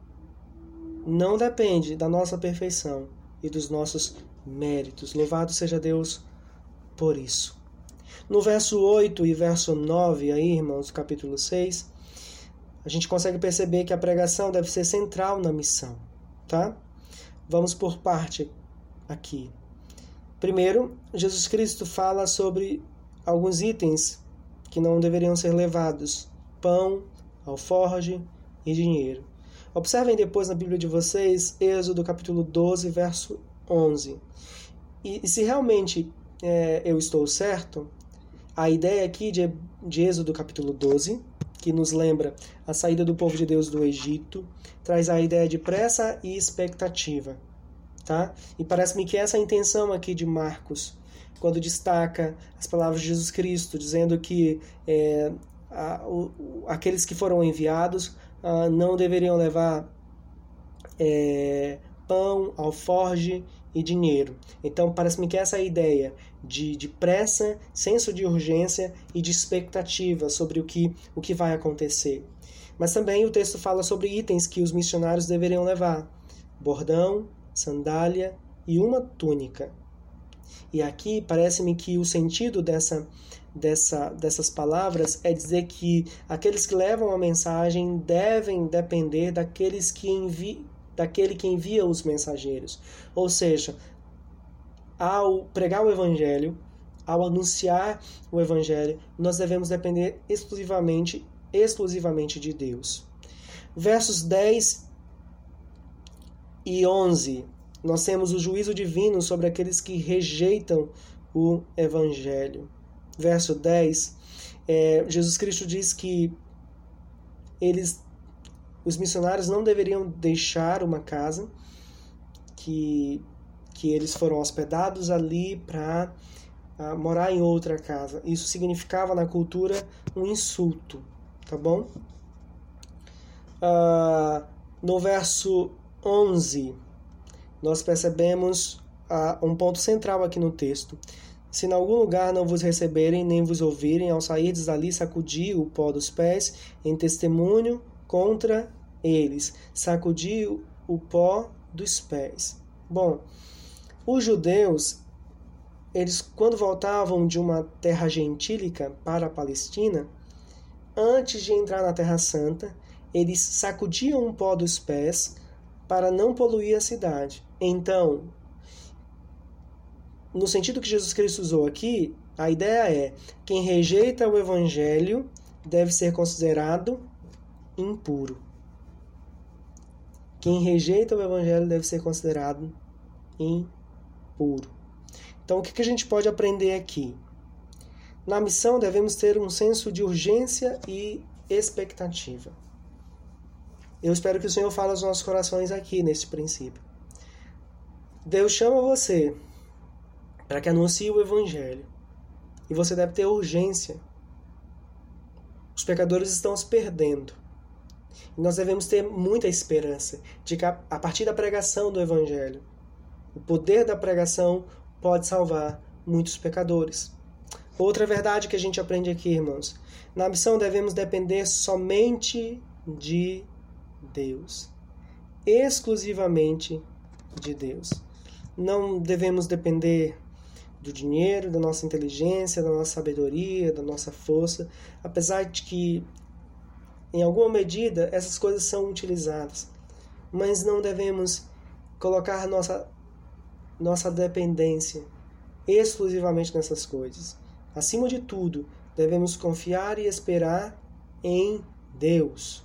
[SPEAKER 1] não depende da nossa perfeição e dos nossos méritos. Louvado seja Deus por isso. No verso 8 e verso 9, aí, irmãos, capítulo 6, a gente consegue perceber que a pregação deve ser central na missão, tá? Vamos por parte aqui. Primeiro, Jesus Cristo fala sobre alguns itens que não deveriam ser levados: pão, alforge e dinheiro. Observem depois na Bíblia de vocês, Êxodo capítulo 12, verso 11. E, e se realmente é, eu estou certo, a ideia aqui de, de Êxodo capítulo 12, que nos lembra a saída do povo de Deus do Egito, traz a ideia de pressa e expectativa. Tá? E parece-me que essa é a intenção aqui de Marcos quando destaca as palavras de Jesus Cristo, dizendo que é, a, o, aqueles que foram enviados a, não deveriam levar é, pão, alforge e dinheiro. Então, parece-me que essa é ideia de, de pressa, senso de urgência e de expectativa sobre o que, o que vai acontecer. Mas também o texto fala sobre itens que os missionários deveriam levar: bordão, sandália e uma túnica. E aqui parece-me que o sentido dessa, dessa, dessas palavras é dizer que aqueles que levam a mensagem devem depender daqueles que envi, daquele que envia os mensageiros. Ou seja, ao pregar o evangelho, ao anunciar o evangelho, nós devemos depender exclusivamente exclusivamente de Deus. Versos 10 e 11 nós temos o juízo divino sobre aqueles que rejeitam o Evangelho. Verso 10, é, Jesus Cristo diz que eles, os missionários não deveriam deixar uma casa, que, que eles foram hospedados ali para uh, morar em outra casa. Isso significava na cultura um insulto, tá bom? Uh, no verso 11, nós percebemos ah, um ponto central aqui no texto. Se em algum lugar não vos receberem, nem vos ouvirem, ao sairdes dali, sacudi o pó dos pés em testemunho contra eles. Sacudi o pó dos pés. Bom, os judeus, eles quando voltavam de uma terra gentílica para a Palestina, antes de entrar na Terra Santa, eles sacudiam um pó dos pés para não poluir a cidade. Então, no sentido que Jesus Cristo usou aqui, a ideia é: quem rejeita o evangelho deve ser considerado impuro. Quem rejeita o evangelho deve ser considerado impuro. Então, o que a gente pode aprender aqui? Na missão, devemos ter um senso de urgência e expectativa. Eu espero que o Senhor fale aos nossos corações aqui nesse princípio. Deus chama você para que anuncie o Evangelho. E você deve ter urgência. Os pecadores estão se perdendo. Nós devemos ter muita esperança de que, a partir da pregação do Evangelho, o poder da pregação pode salvar muitos pecadores. Outra verdade que a gente aprende aqui, irmãos: na missão devemos depender somente de Deus. Exclusivamente de Deus. Não devemos depender do dinheiro, da nossa inteligência, da nossa sabedoria, da nossa força, apesar de que, em alguma medida, essas coisas são utilizadas. Mas não devemos colocar nossa, nossa dependência exclusivamente nessas coisas. Acima de tudo, devemos confiar e esperar em Deus.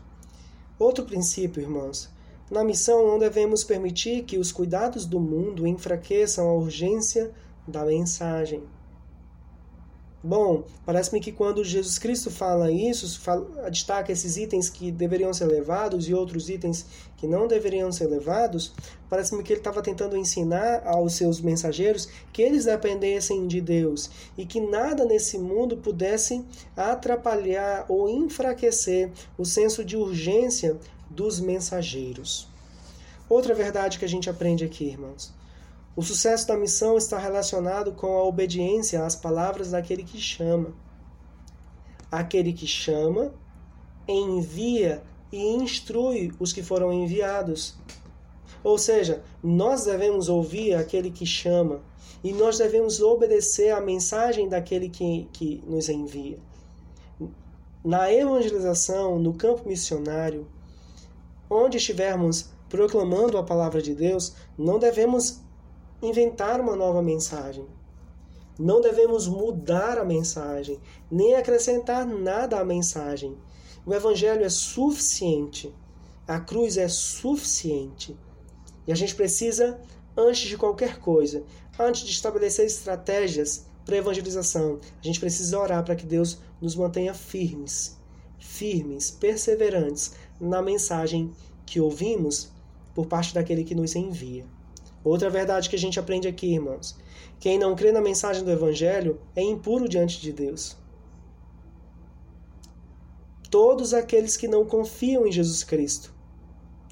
[SPEAKER 1] Outro princípio, irmãos, na missão não devemos permitir que os cuidados do mundo enfraqueçam a urgência da mensagem. Bom, parece-me que quando Jesus Cristo fala isso, fala, destaca esses itens que deveriam ser levados e outros itens que não deveriam ser levados, parece-me que ele estava tentando ensinar aos seus mensageiros que eles dependessem de Deus e que nada nesse mundo pudesse atrapalhar ou enfraquecer o senso de urgência dos mensageiros. Outra verdade que a gente aprende aqui, irmãos. O sucesso da missão está relacionado com a obediência às palavras daquele que chama. Aquele que chama, envia e instrui os que foram enviados. Ou seja, nós devemos ouvir aquele que chama e nós devemos obedecer à mensagem daquele que, que nos envia. Na evangelização, no campo missionário, onde estivermos proclamando a palavra de Deus, não devemos inventar uma nova mensagem. Não devemos mudar a mensagem, nem acrescentar nada à mensagem. O Evangelho é suficiente, a cruz é suficiente. E a gente precisa, antes de qualquer coisa, antes de estabelecer estratégias para evangelização, a gente precisa orar para que Deus nos mantenha firmes, firmes, perseverantes na mensagem que ouvimos por parte daquele que nos envia. Outra verdade que a gente aprende aqui, irmãos: quem não crê na mensagem do Evangelho é impuro diante de Deus. Todos aqueles que não confiam em Jesus Cristo.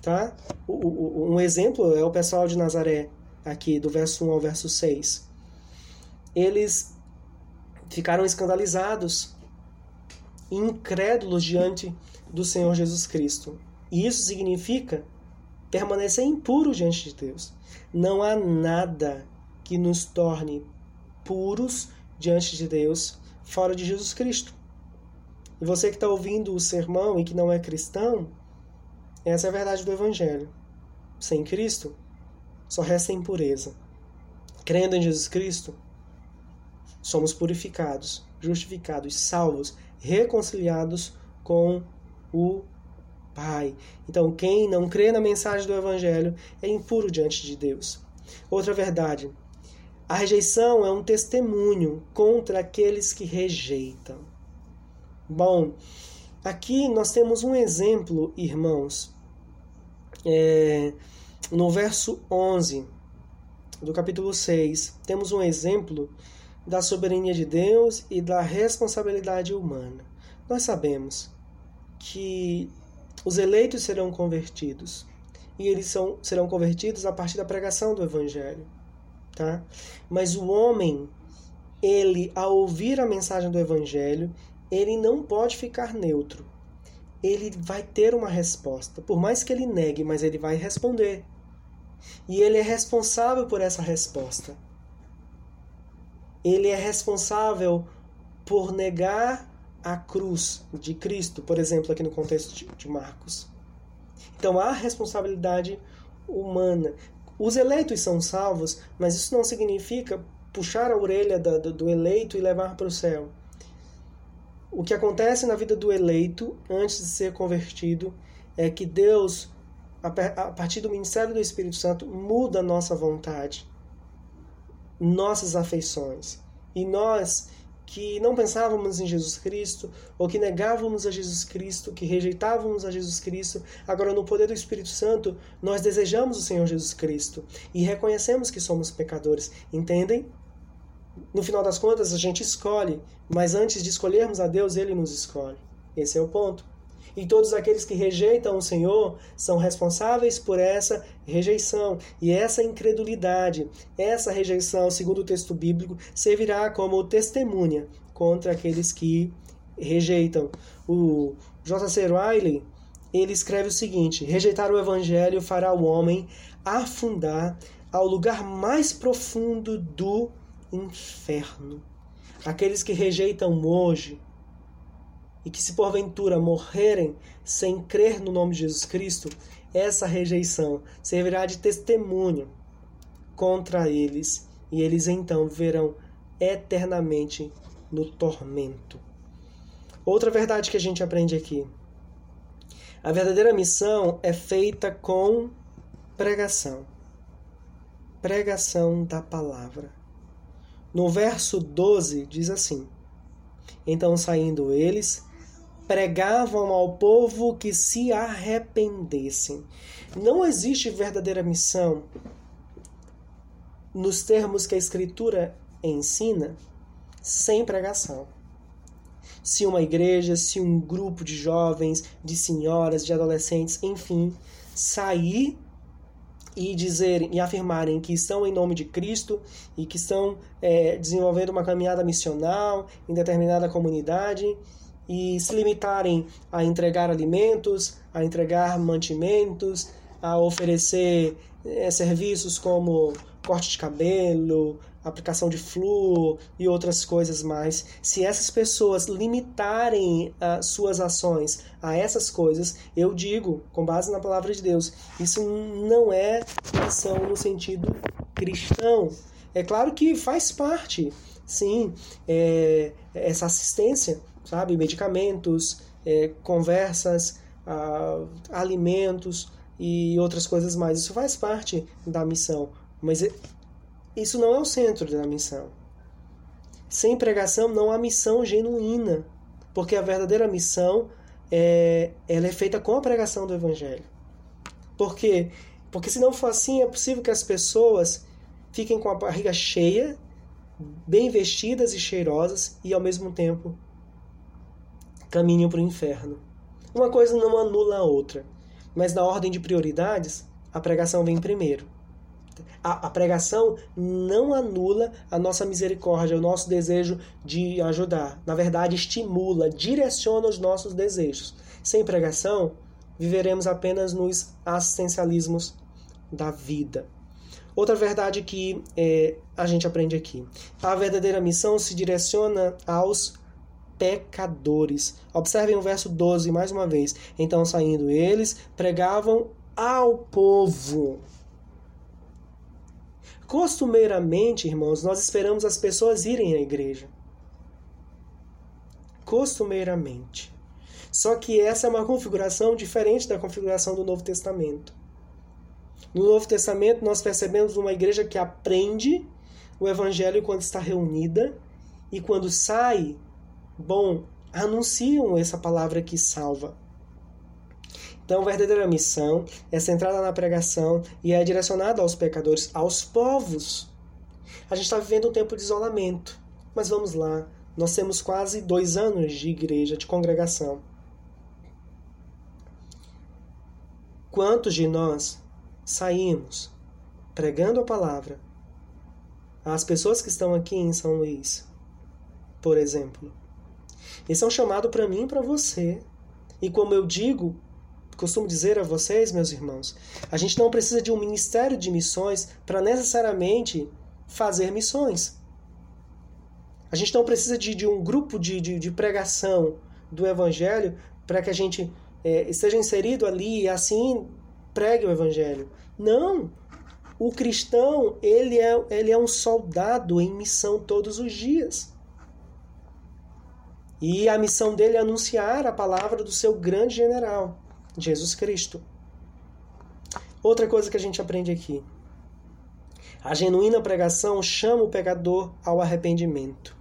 [SPEAKER 1] Tá? um exemplo é o pessoal de Nazaré, aqui do verso 1 ao verso 6. Eles ficaram escandalizados, incrédulos diante do Senhor Jesus Cristo. E isso significa permanecer impuro diante de Deus. Não há nada que nos torne puros diante de Deus fora de Jesus Cristo. E você que está ouvindo o sermão e que não é cristão, essa é a verdade do Evangelho. Sem Cristo, só resta impureza. Crendo em Jesus Cristo, somos purificados, justificados, salvos, reconciliados com o Pai. Então, quem não crê na mensagem do Evangelho é impuro diante de Deus. Outra verdade: a rejeição é um testemunho contra aqueles que rejeitam. Bom, aqui nós temos um exemplo, irmãos, é, no verso 11 do capítulo 6, temos um exemplo da soberania de Deus e da responsabilidade humana. Nós sabemos que os eleitos serão convertidos e eles são, serão convertidos a partir da pregação do Evangelho. Tá? Mas o homem, ele, ao ouvir a mensagem do Evangelho, ele não pode ficar neutro. Ele vai ter uma resposta. Por mais que ele negue, mas ele vai responder. E ele é responsável por essa resposta. Ele é responsável por negar a cruz de Cristo, por exemplo, aqui no contexto de Marcos. Então há responsabilidade humana. Os eleitos são salvos, mas isso não significa puxar a orelha do eleito e levar para o céu. O que acontece na vida do eleito antes de ser convertido é que Deus, a partir do ministério do Espírito Santo, muda a nossa vontade, nossas afeições. E nós que não pensávamos em Jesus Cristo, ou que negávamos a Jesus Cristo, que rejeitávamos a Jesus Cristo, agora no poder do Espírito Santo, nós desejamos o Senhor Jesus Cristo e reconhecemos que somos pecadores. Entendem? No final das contas, a gente escolhe, mas antes de escolhermos a Deus, ele nos escolhe. Esse é o ponto. E todos aqueles que rejeitam o Senhor são responsáveis por essa rejeição. E essa incredulidade, essa rejeição, segundo o texto bíblico, servirá como testemunha contra aqueles que rejeitam. O J.C. Riley, ele escreve o seguinte: rejeitar o evangelho fará o homem afundar ao lugar mais profundo do inferno. Aqueles que rejeitam hoje e que se porventura morrerem sem crer no nome de Jesus Cristo, essa rejeição servirá de testemunho contra eles e eles então viverão eternamente no tormento. Outra verdade que a gente aprende aqui. A verdadeira missão é feita com pregação. Pregação da palavra. No verso 12 diz assim: Então saindo eles, pregavam ao povo que se arrependessem. Não existe verdadeira missão nos termos que a Escritura ensina sem pregação. Se uma igreja, se um grupo de jovens, de senhoras, de adolescentes, enfim, sair e dizerem e afirmarem que estão em nome de Cristo e que estão é, desenvolvendo uma caminhada missional em determinada comunidade e se limitarem a entregar alimentos, a entregar mantimentos, a oferecer é, serviços como corte de cabelo, aplicação de flúor e outras coisas mais. Se essas pessoas limitarem as suas ações a essas coisas, eu digo, com base na palavra de Deus, isso não é missão no sentido cristão. É claro que faz parte, sim, é, essa assistência sabe? Medicamentos, é, conversas, alimentos e outras coisas mais. Isso faz parte da missão, mas é, isso não é o centro da missão. Sem pregação não há missão genuína, porque a verdadeira missão é, ela é feita com a pregação do Evangelho. Por quê? Porque se não for assim, é possível que as pessoas fiquem com a barriga cheia, bem vestidas e cheirosas e ao mesmo tempo caminham para o inferno. Uma coisa não anula a outra, mas na ordem de prioridades, a pregação vem primeiro. A, a, pregação não anula a nossa misericórdia, o nosso desejo de ajudar. Na verdade, estimula, direciona os nossos desejos. Sem pregação, viveremos apenas nos assistencialismos da vida. Outra verdade que é, a gente aprende aqui: a verdadeira missão se direciona aos pecadores. Observem o verso 12 mais uma vez. Então, saindo eles, pregavam ao povo. Costumeiramente, irmãos, nós esperamos as pessoas irem à igreja. Costumeiramente. Só que essa é uma configuração diferente da configuração do Novo Testamento. No Novo Testamento, nós percebemos uma igreja que aprende o evangelho quando está reunida e quando sai bom, anunciam essa palavra que salva. Então, a verdadeira missão é centrada na pregação e é direcionada aos pecadores, aos povos. A gente está vivendo um tempo de isolamento, mas vamos lá. Nós temos quase dois anos de igreja, de congregação. Quantos de nós saímos pregando a palavra às pessoas que estão aqui em São Luís, por exemplo, esse é um chamado para mim e para você. E como eu digo, costumo dizer a vocês, meus irmãos, a gente não precisa de um ministério de missões para necessariamente fazer missões. A gente não precisa de, de um grupo de, de, de, pregação do Evangelho para que a gente é, esteja inserido ali e assim pregue o Evangelho. Não! O cristão, ele é, ele é um soldado em missão todos os dias. E a missão dele é anunciar a palavra do seu grande general, Jesus Cristo. Outra coisa que a gente aprende aqui. A genuína pregação chama o pecador ao arrependimento.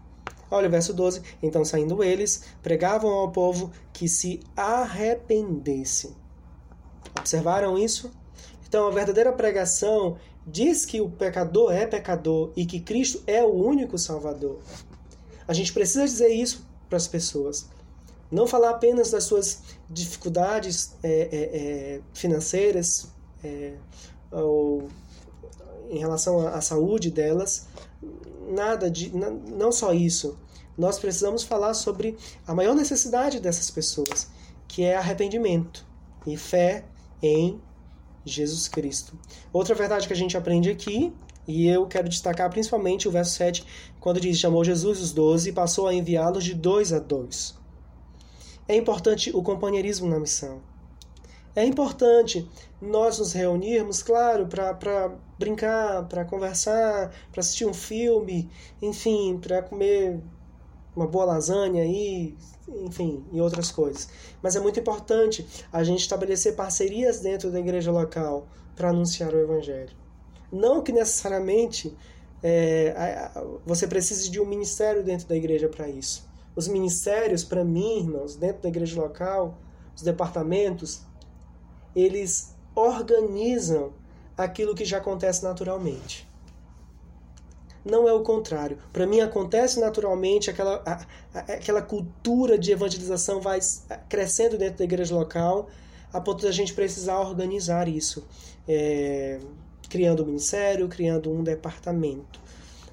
[SPEAKER 1] Olha o verso 12. Então, saindo eles, pregavam ao povo que se arrependesse. Observaram isso? Então, a verdadeira pregação diz que o pecador é pecador e que Cristo é o único Salvador. A gente precisa dizer isso para as pessoas. Não falar apenas das suas dificuldades é, é, é, financeiras é, ou em relação à, à saúde delas, nada de, não só isso. Nós precisamos falar sobre a maior necessidade dessas pessoas, que é arrependimento e fé em Jesus Cristo. Outra verdade que a gente aprende aqui e eu quero destacar principalmente o verso 7, quando diz: Chamou Jesus os doze e passou a enviá-los de dois a dois. É importante o companheirismo na missão. É importante nós nos reunirmos, claro, para brincar, para conversar, para assistir um filme, enfim, para comer uma boa lasanha aí, enfim, e outras coisas. Mas é muito importante a gente estabelecer parcerias dentro da igreja local para anunciar o evangelho. Não que necessariamente é, você precise de um ministério dentro da igreja para isso. Os ministérios, para mim, irmãos, dentro da igreja local, os departamentos, eles organizam aquilo que já acontece naturalmente. Não é o contrário. Para mim, acontece naturalmente, aquela, a, a, aquela cultura de evangelização vai crescendo dentro da igreja local, a ponto de a gente precisar organizar isso. É, criando um ministério, criando um departamento.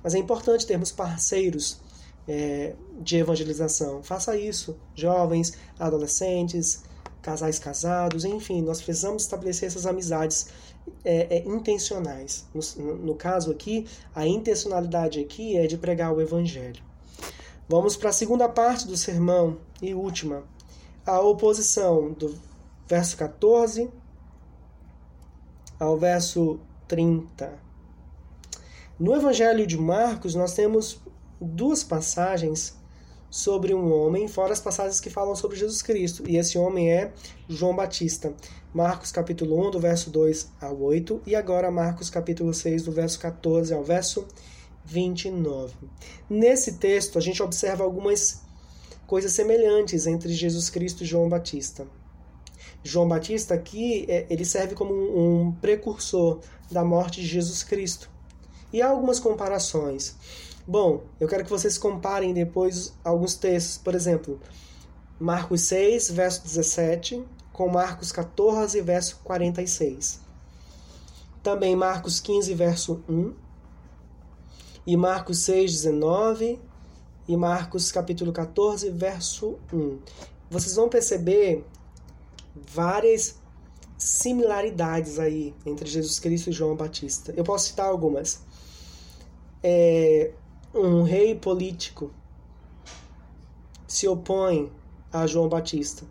[SPEAKER 1] Mas é importante termos parceiros é, de evangelização. Faça isso, jovens, adolescentes, casais casados, enfim, nós precisamos estabelecer essas amizades é, é, intencionais. No, no caso aqui, a intencionalidade aqui é de pregar o evangelho. Vamos para a segunda parte do sermão e última, a oposição do verso 14 ao verso 30. No Evangelho de Marcos, nós temos duas passagens sobre um homem, fora as passagens que falam sobre Jesus Cristo. E esse homem é João Batista. Marcos capítulo 1, do verso 2 ao 8, e agora Marcos capítulo 6, do verso 14 ao verso 29. Nesse texto, a gente observa algumas coisas semelhantes entre Jesus Cristo e João Batista. João Batista aqui, é, ele serve como um precursor da morte de Jesus Cristo. E há algumas comparações. Bom, eu quero que vocês comparem depois alguns textos. Por exemplo, Marcos 6, verso 17, com Marcos 14, verso 46. Também Marcos 15, verso 1. E Marcos 6, 19. E Marcos capítulo 14, verso 1. Vocês vão perceber várias similaridades aí entre Jesus Cristo e João Batista. Eu posso citar algumas. É, um rei político se opõe a João Batista.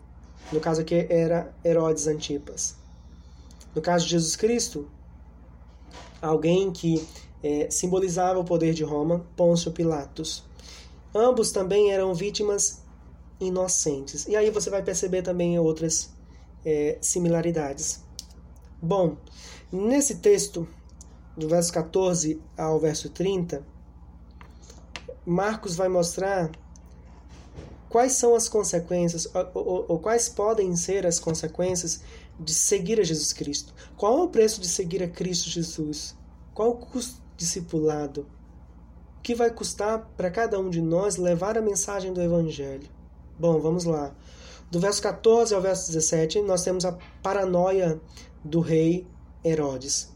[SPEAKER 1] No caso aqui era Herodes Antipas. No caso de Jesus Cristo, alguém que é, simbolizava o poder de Roma, Pôncio Pilatos. Ambos também eram vítimas inocentes. E aí você vai perceber também outras é, similaridades. Bom, nesse texto, do verso 14 ao verso 30, Marcos vai mostrar quais são as consequências, ou, ou, ou, quais podem ser as consequências de seguir a Jesus Cristo. Qual é o preço de seguir a Cristo Jesus? Qual o custo discipulado? O que vai custar para cada um de nós levar a mensagem do Evangelho? Bom, vamos lá. Do verso 14 ao verso 17, nós temos a paranoia do rei Herodes.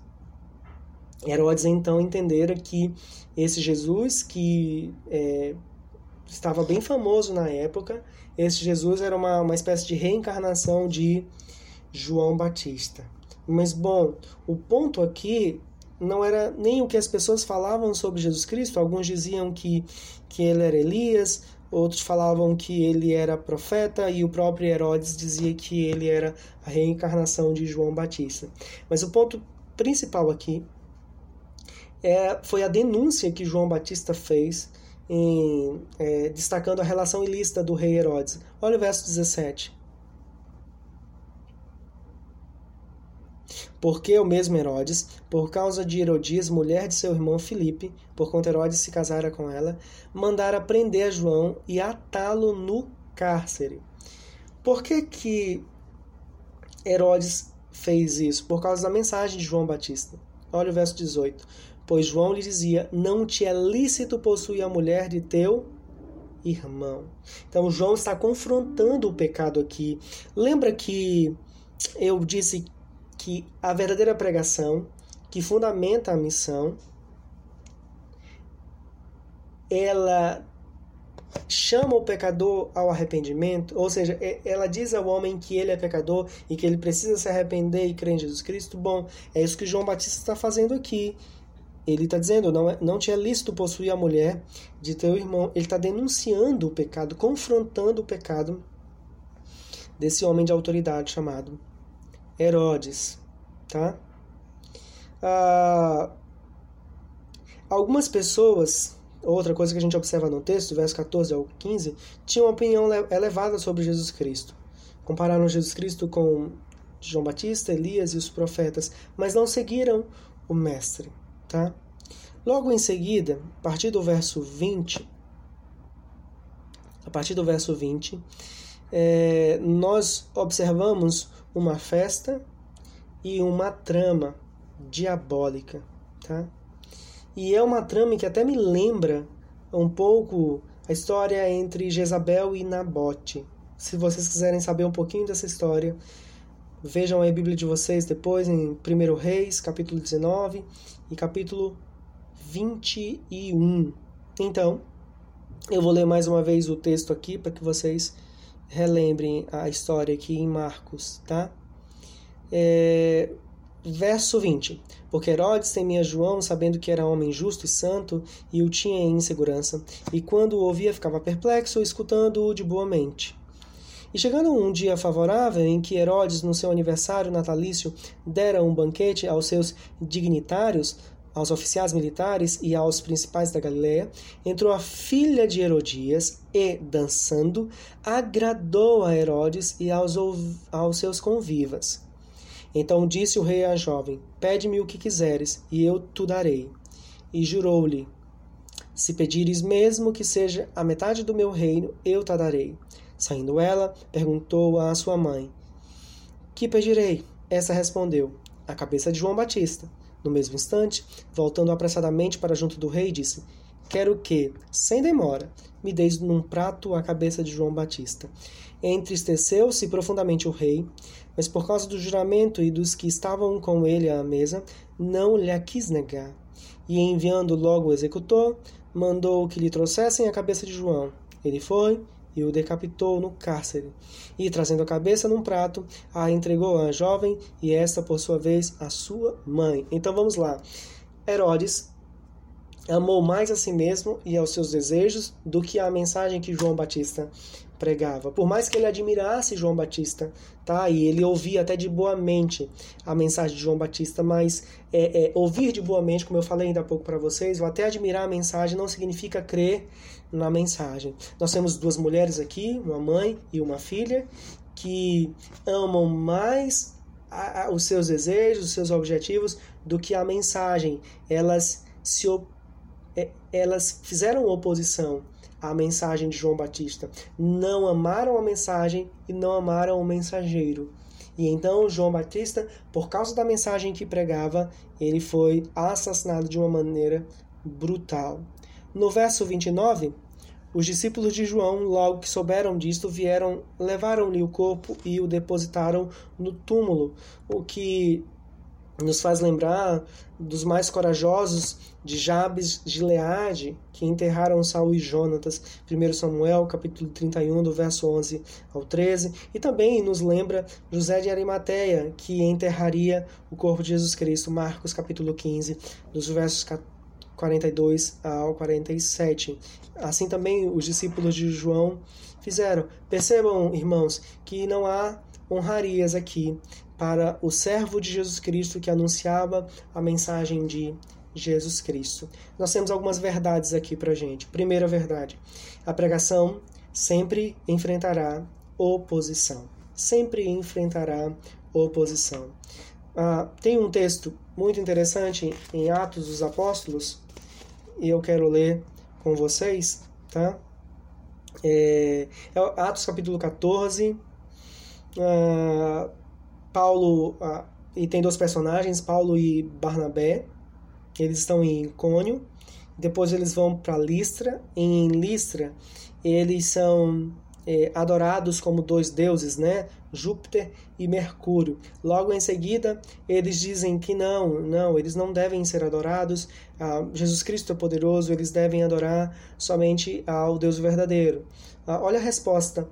[SPEAKER 1] Herodes então entendera que esse Jesus que é, estava bem famoso na época, esse Jesus era uma, uma espécie de reencarnação de João Batista. Mas bom, o ponto aqui não era nem o que as pessoas falavam sobre Jesus Cristo. Alguns diziam que, que ele era Elias, outros falavam que ele era profeta, e o próprio Herodes dizia que ele era a reencarnação de João Batista. Mas o ponto principal aqui é, foi a denúncia que João Batista fez, em, é, destacando a relação ilícita do rei Herodes. Olha o verso 17. Porque o mesmo Herodes, por causa de Herodias, mulher de seu irmão Filipe, por conta Herodes se casara com ela, mandara prender João e atá-lo no cárcere. Por que que Herodes fez isso? Por causa da mensagem de João Batista. Olha o verso 18. Pois João lhe dizia: Não te é lícito possuir a mulher de teu irmão. Então João está confrontando o pecado aqui. Lembra que eu disse que a verdadeira pregação, que fundamenta a missão, ela chama o pecador ao arrependimento, ou seja, ela diz ao homem que ele é pecador e que ele precisa se arrepender e crer em Jesus Cristo. Bom, é isso que João Batista está fazendo aqui. Ele está dizendo, não, é, não te é lícito possuir a mulher de teu irmão. Ele está denunciando o pecado, confrontando o pecado desse homem de autoridade chamado Herodes, tá? Ah, algumas pessoas, outra coisa que a gente observa no texto, verso 14 ao 15, tinham uma opinião elevada sobre Jesus Cristo. Compararam Jesus Cristo com João Batista, Elias e os profetas, mas não seguiram o mestre, tá? Logo em seguida, a partir do verso 20, a partir do verso 20, é, nós observamos uma festa e uma trama diabólica, tá? E é uma trama que até me lembra um pouco a história entre Jezabel e Nabote. Se vocês quiserem saber um pouquinho dessa história, vejam a Bíblia de vocês depois em 1 Reis, capítulo 19 e capítulo 21. Então, eu vou ler mais uma vez o texto aqui para que vocês relembrem a história aqui em Marcos, tá? É, verso 20. Porque Herodes temia João, sabendo que era homem justo e santo, e o tinha em insegurança, e quando o ouvia ficava perplexo, escutando-o de boa mente. E chegando um dia favorável em que Herodes, no seu aniversário natalício, dera um banquete aos seus dignitários, aos oficiais militares e aos principais da Galiléia, entrou a filha de Herodias e, dançando, agradou a Herodes e aos, aos seus convivas. Então disse o rei à jovem: Pede-me o que quiseres, e eu te darei. E jurou-lhe: Se pedires mesmo que seja a metade do meu reino, eu te darei. Saindo ela, perguntou à sua mãe: Que pedirei? Essa respondeu: A cabeça de João Batista. No mesmo instante, voltando apressadamente para junto do rei, disse: Quero que, sem demora, me deis num prato a cabeça de João Batista. Entristeceu-se profundamente o rei, mas por causa do juramento e dos que estavam com ele à mesa, não lhe quis negar. E enviando logo o executor, mandou que lhe trouxessem a cabeça de João. Ele foi e o decapitou no cárcere. E, trazendo a cabeça num prato, a entregou à jovem e esta, por sua vez, à sua mãe. Então vamos lá. Herodes amou mais a si mesmo e aos seus desejos do que a mensagem que João Batista pregava. Por mais que ele admirasse João Batista, tá? E ele ouvia até de boa mente a mensagem de João Batista, mas é, é, ouvir de boa mente, como eu falei ainda há pouco para vocês, ou até admirar a mensagem não significa crer na mensagem. Nós temos duas mulheres aqui, uma mãe e uma filha, que amam mais a, a, os seus desejos, os seus objetivos, do que a mensagem. Elas se é, elas fizeram oposição à mensagem de João Batista. Não amaram a mensagem e não amaram o mensageiro. E então João Batista, por causa da mensagem que pregava, ele foi assassinado de uma maneira brutal. No verso 29, os discípulos de João, logo que souberam disto, vieram, levaram-lhe o corpo e o depositaram no túmulo, o que nos faz lembrar dos mais corajosos de Jabes de Gileade, que enterraram Saul e Jonatas, 1 Samuel, capítulo 31, do verso 11 ao 13, e também nos lembra José de Arimateia, que enterraria o corpo de Jesus Cristo, Marcos, capítulo 15, dos versos 42 ao 47. Assim também os discípulos de João fizeram. Percebam, irmãos, que não há honrarias aqui para o servo de Jesus Cristo que anunciava a mensagem de Jesus Cristo. Nós temos algumas verdades aqui para gente. Primeira verdade: a pregação sempre enfrentará oposição. Sempre enfrentará oposição. Ah, tem um texto muito interessante em Atos dos Apóstolos e eu quero ler com vocês, tá? É, é Atos capítulo 14. Ah, Paulo ah, e tem dois personagens, Paulo e Barnabé. Eles estão em Icônio. Depois eles vão para Listra. Em Listra, eles são é, adorados como dois deuses, né? Júpiter e Mercúrio. Logo em seguida, eles dizem que não, não, eles não devem ser adorados. Ah, Jesus Cristo é poderoso, eles devem adorar somente ao Deus verdadeiro. Ah, olha a resposta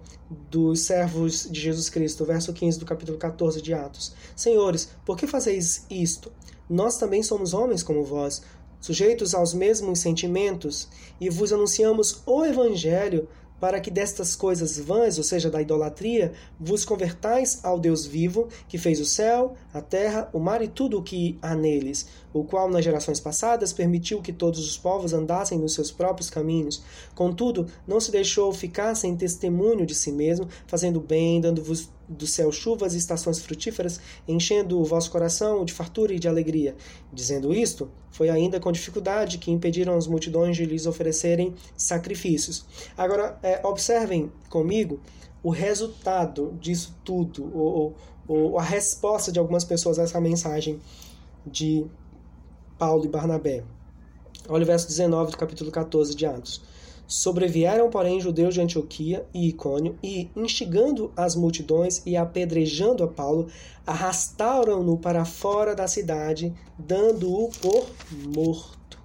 [SPEAKER 1] dos servos de Jesus Cristo, verso 15 do capítulo 14 de Atos. Senhores, por que fazeis isto? Nós também somos homens como vós, sujeitos aos mesmos sentimentos, e vos anunciamos o Evangelho para que destas coisas vãs, ou seja, da idolatria, vos convertais ao Deus vivo, que fez o céu, a terra, o mar e tudo o que há neles, o qual nas gerações passadas permitiu que todos os povos andassem nos seus próprios caminhos. Contudo, não se deixou ficar sem testemunho de si mesmo, fazendo bem, dando-vos do céu chuvas e estações frutíferas, enchendo o vosso coração de fartura e de alegria. Dizendo isto, foi ainda com dificuldade que impediram as multidões de lhes oferecerem sacrifícios. Agora, é, observem comigo o resultado disso tudo, ou, ou a resposta de algumas pessoas a essa mensagem de Paulo e Barnabé. Olha o verso 19 do capítulo 14 de Atos. Sobrevieram, porém, judeus de Antioquia e Icônio, e, instigando as multidões e apedrejando a Paulo, arrastaram-no para fora da cidade, dando-o por morto.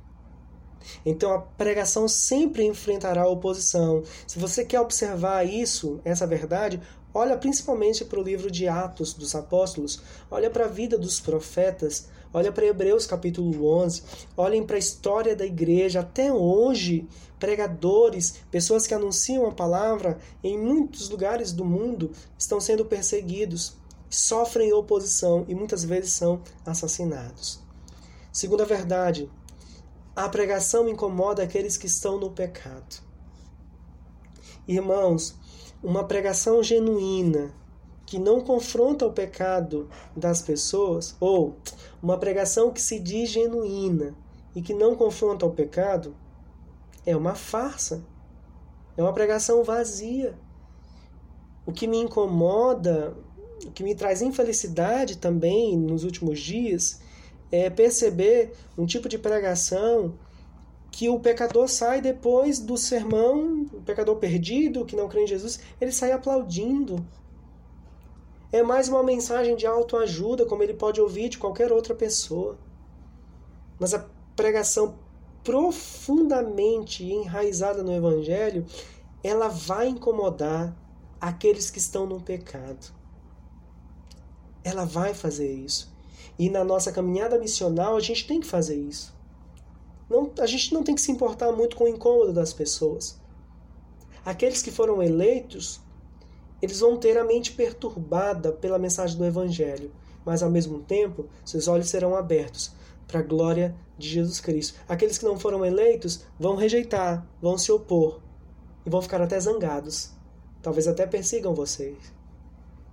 [SPEAKER 1] Então a pregação sempre enfrentará oposição. Se você quer observar isso, essa verdade, olha principalmente para o livro de Atos dos Apóstolos, olha para a vida dos profetas, Olha para Hebreus capítulo 11, olhem para a história da igreja. Até hoje, pregadores, pessoas que anunciam a palavra em muitos lugares do mundo estão sendo perseguidos, sofrem oposição e muitas vezes são assassinados. Segunda verdade, a pregação incomoda aqueles que estão no pecado. Irmãos, uma pregação genuína que não confronta o pecado das pessoas, ou uma pregação que se diz genuína e que não confronta o pecado, é uma farsa. É uma pregação vazia. O que me incomoda, o que me traz infelicidade também nos últimos dias, é perceber um tipo de pregação que o pecador sai depois do sermão, o pecador perdido, que não crê em Jesus, ele sai aplaudindo, é mais uma mensagem de autoajuda, como ele pode ouvir de qualquer outra pessoa. Mas a pregação profundamente enraizada no Evangelho, ela vai incomodar aqueles que estão no pecado. Ela vai fazer isso. E na nossa caminhada missional, a gente tem que fazer isso. Não, a gente não tem que se importar muito com o incômodo das pessoas. Aqueles que foram eleitos eles vão ter a mente perturbada pela mensagem do Evangelho, mas ao mesmo tempo seus olhos serão abertos para a glória de Jesus Cristo. Aqueles que não foram eleitos vão rejeitar, vão se opor e vão ficar até zangados. Talvez até persigam vocês.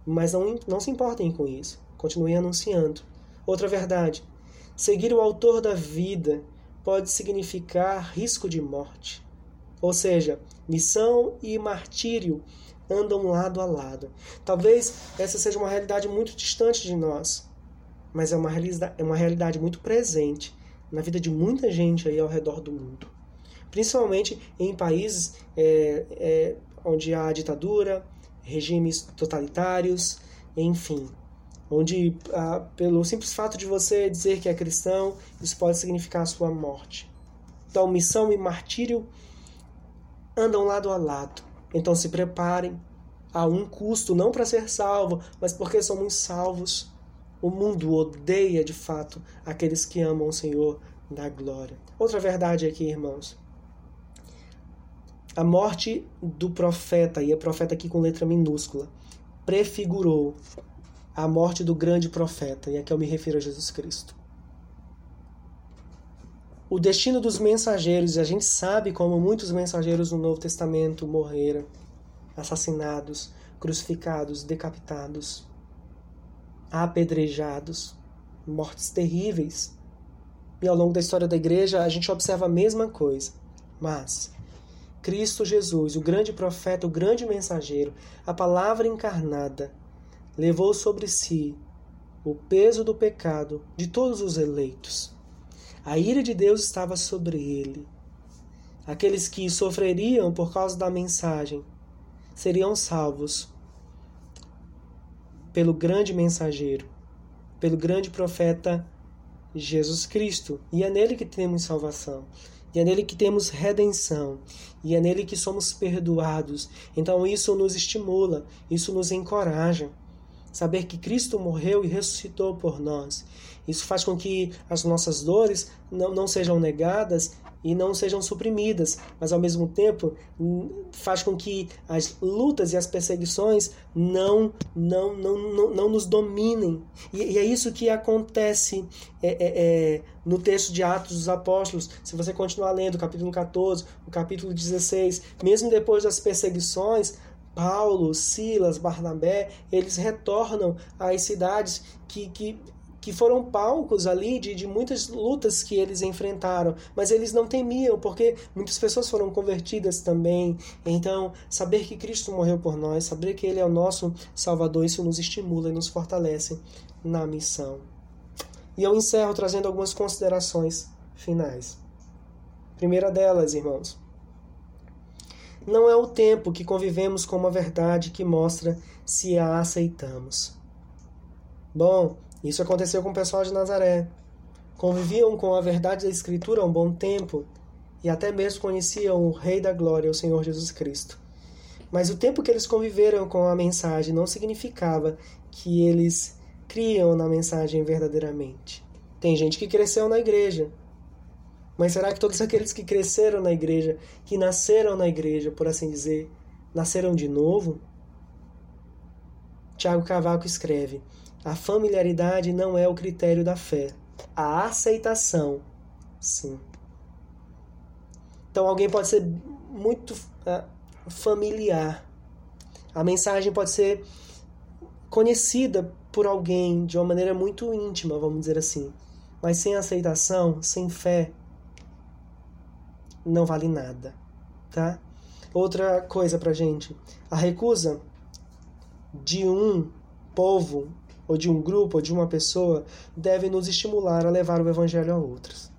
[SPEAKER 1] Mas não, não se importem com isso. Continuem anunciando. Outra verdade: seguir o autor da vida pode significar risco de morte. Ou seja, missão e martírio andam lado a lado. Talvez essa seja uma realidade muito distante de nós, mas é uma realidade, é uma realidade muito presente na vida de muita gente aí ao redor do mundo. Principalmente em países é, é, onde há ditadura, regimes totalitários, enfim. onde, ah, pelo simples fato de você dizer que é cristão, isso pode significar a sua morte. Então, missão e martírio andam lado a lado. Então, se preparem a um custo, não para ser salvo, mas porque somos salvos. O mundo odeia de fato aqueles que amam o Senhor da glória. Outra verdade aqui, irmãos. A morte do profeta, e é profeta aqui com letra minúscula, prefigurou a morte do grande profeta, e aqui eu me refiro a Jesus Cristo. O destino dos mensageiros, e a gente sabe como muitos mensageiros no Novo Testamento morreram, assassinados, crucificados, decapitados, apedrejados, mortes terríveis. E ao longo da história da igreja a gente observa a mesma coisa. Mas Cristo Jesus, o grande profeta, o grande mensageiro, a palavra encarnada, levou sobre si o peso do pecado de todos os eleitos. A ira de Deus estava sobre ele. Aqueles que sofreriam por causa da mensagem seriam salvos pelo grande mensageiro, pelo grande profeta Jesus Cristo. E é nele que temos salvação. E é nele que temos redenção. E é nele que somos perdoados. Então isso nos estimula, isso nos encoraja. Saber que Cristo morreu e ressuscitou por nós. Isso faz com que as nossas dores não, não sejam negadas e não sejam suprimidas, mas ao mesmo tempo faz com que as lutas e as perseguições não não não, não, não nos dominem. E, e, é isso que acontece é, é, é, no texto de Atos dos Apóstolos. Se você continuar lendo o capítulo 14, o capítulo 16, mesmo depois das perseguições, Paulo, Silas, Barnabé, eles retornam às cidades que, que que foram palcos ali de, de muitas lutas que eles enfrentaram, mas eles não temiam, porque muitas pessoas foram convertidas também. Então, saber que Cristo morreu por nós, saber que Ele é o nosso Salvador, isso nos estimula e nos fortalece na missão. E eu encerro trazendo algumas considerações finais. Primeira delas, irmãos, não é o tempo que convivemos com uma verdade que mostra se a aceitamos. Bom, isso aconteceu com o pessoal de Nazaré. Conviviam com a verdade da Escritura há um bom tempo e até mesmo conheciam o Rei da Glória, o Senhor Jesus Cristo. Mas o tempo que eles conviveram com a mensagem não significava que eles criam na mensagem verdadeiramente. Tem gente que cresceu na igreja. Mas será que todos aqueles que cresceram na igreja, que nasceram na igreja, por assim dizer, nasceram de novo? Tiago Cavaco escreve: a familiaridade não é o critério da fé. A aceitação, sim. Então alguém pode ser muito uh, familiar. A mensagem pode ser conhecida por alguém de uma maneira muito íntima, vamos dizer assim. Mas sem aceitação, sem fé, não vale nada, tá? Outra coisa pra gente, a recusa de um povo ou de um grupo, ou de uma pessoa, deve nos estimular a levar o evangelho a outros.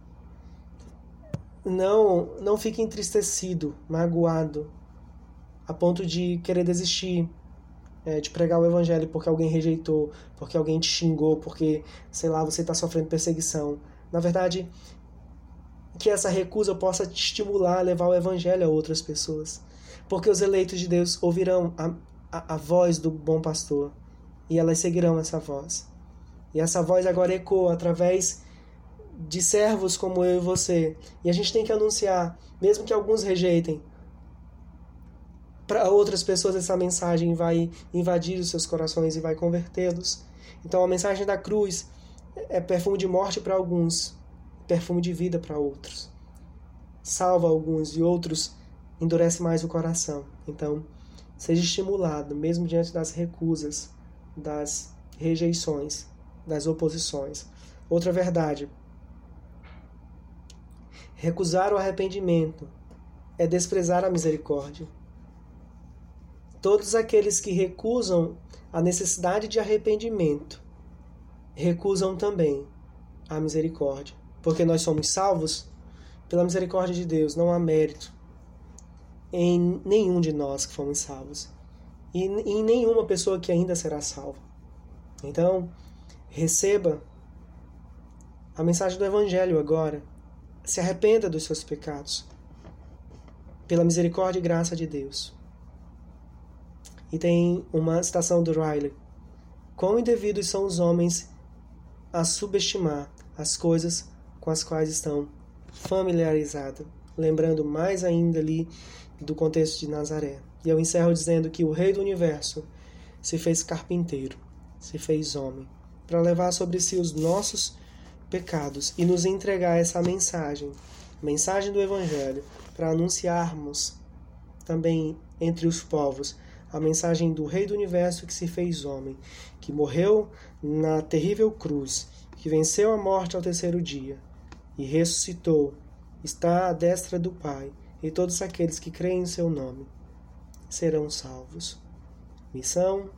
[SPEAKER 1] Não, não fique entristecido, magoado, a ponto de querer desistir é, de pregar o evangelho porque alguém rejeitou, porque alguém te xingou, porque, sei lá, você está sofrendo perseguição. Na verdade, que essa recusa possa te estimular a levar o evangelho a outras pessoas. Porque os eleitos de Deus ouvirão a, a, a voz do bom pastor e elas seguirão essa voz. E essa voz agora ecoa através de servos como eu e você. E a gente tem que anunciar, mesmo que alguns rejeitem, para outras pessoas essa mensagem vai invadir os seus corações e vai convertê-los. Então a mensagem da cruz é perfume de morte para alguns, perfume de vida para outros. Salva alguns e outros endurece mais o coração. Então, seja estimulado, mesmo diante das recusas, das rejeições, das oposições. Outra verdade: recusar o arrependimento é desprezar a misericórdia. Todos aqueles que recusam a necessidade de arrependimento recusam também a misericórdia, porque nós somos salvos pela misericórdia de Deus, não há mérito em nenhum de nós que fomos salvos e em nenhuma pessoa que ainda será salva. Então, receba a mensagem do Evangelho agora. Se arrependa dos seus pecados, pela misericórdia e graça de Deus. E tem uma citação do Riley: Quão indevidos são os homens a subestimar as coisas com as quais estão familiarizados. Lembrando mais ainda ali do contexto de Nazaré. E eu encerro dizendo que o Rei do Universo se fez carpinteiro, se fez homem, para levar sobre si os nossos pecados e nos entregar essa mensagem, mensagem do Evangelho, para anunciarmos também entre os povos a mensagem do Rei do Universo que se fez homem, que morreu na terrível cruz, que venceu a morte ao terceiro dia e ressuscitou, está à destra do Pai, e todos aqueles que creem em seu nome serão salvos. Missão,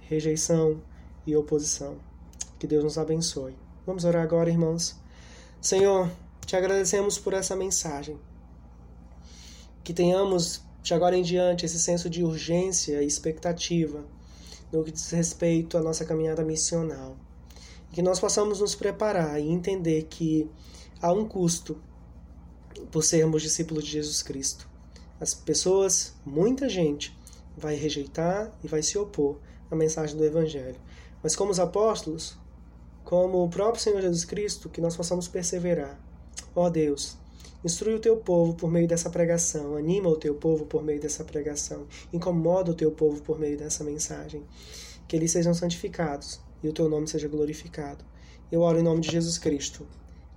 [SPEAKER 1] rejeição e oposição. Que Deus nos abençoe. Vamos orar agora, irmãos. Senhor, te agradecemos por essa mensagem. Que tenhamos de agora em diante esse senso de urgência e expectativa no que diz respeito à nossa caminhada missional. Que nós possamos nos preparar e entender que há um custo por sermos discípulos de Jesus Cristo. As pessoas, muita gente, vai rejeitar e vai se opor à mensagem do Evangelho. Mas como os apóstolos, como o próprio Senhor Jesus Cristo, que nós possamos perseverar. Ó Deus, instrui o teu povo por meio dessa pregação, anima o teu povo por meio dessa pregação, incomoda o teu povo por meio dessa mensagem. Que eles sejam santificados e o teu nome seja glorificado. Eu oro em nome de Jesus Cristo.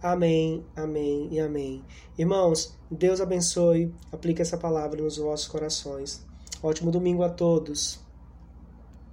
[SPEAKER 1] Amém, amém e amém. Irmãos, Deus abençoe, aplique essa palavra nos vossos corações. Ótimo domingo a todos.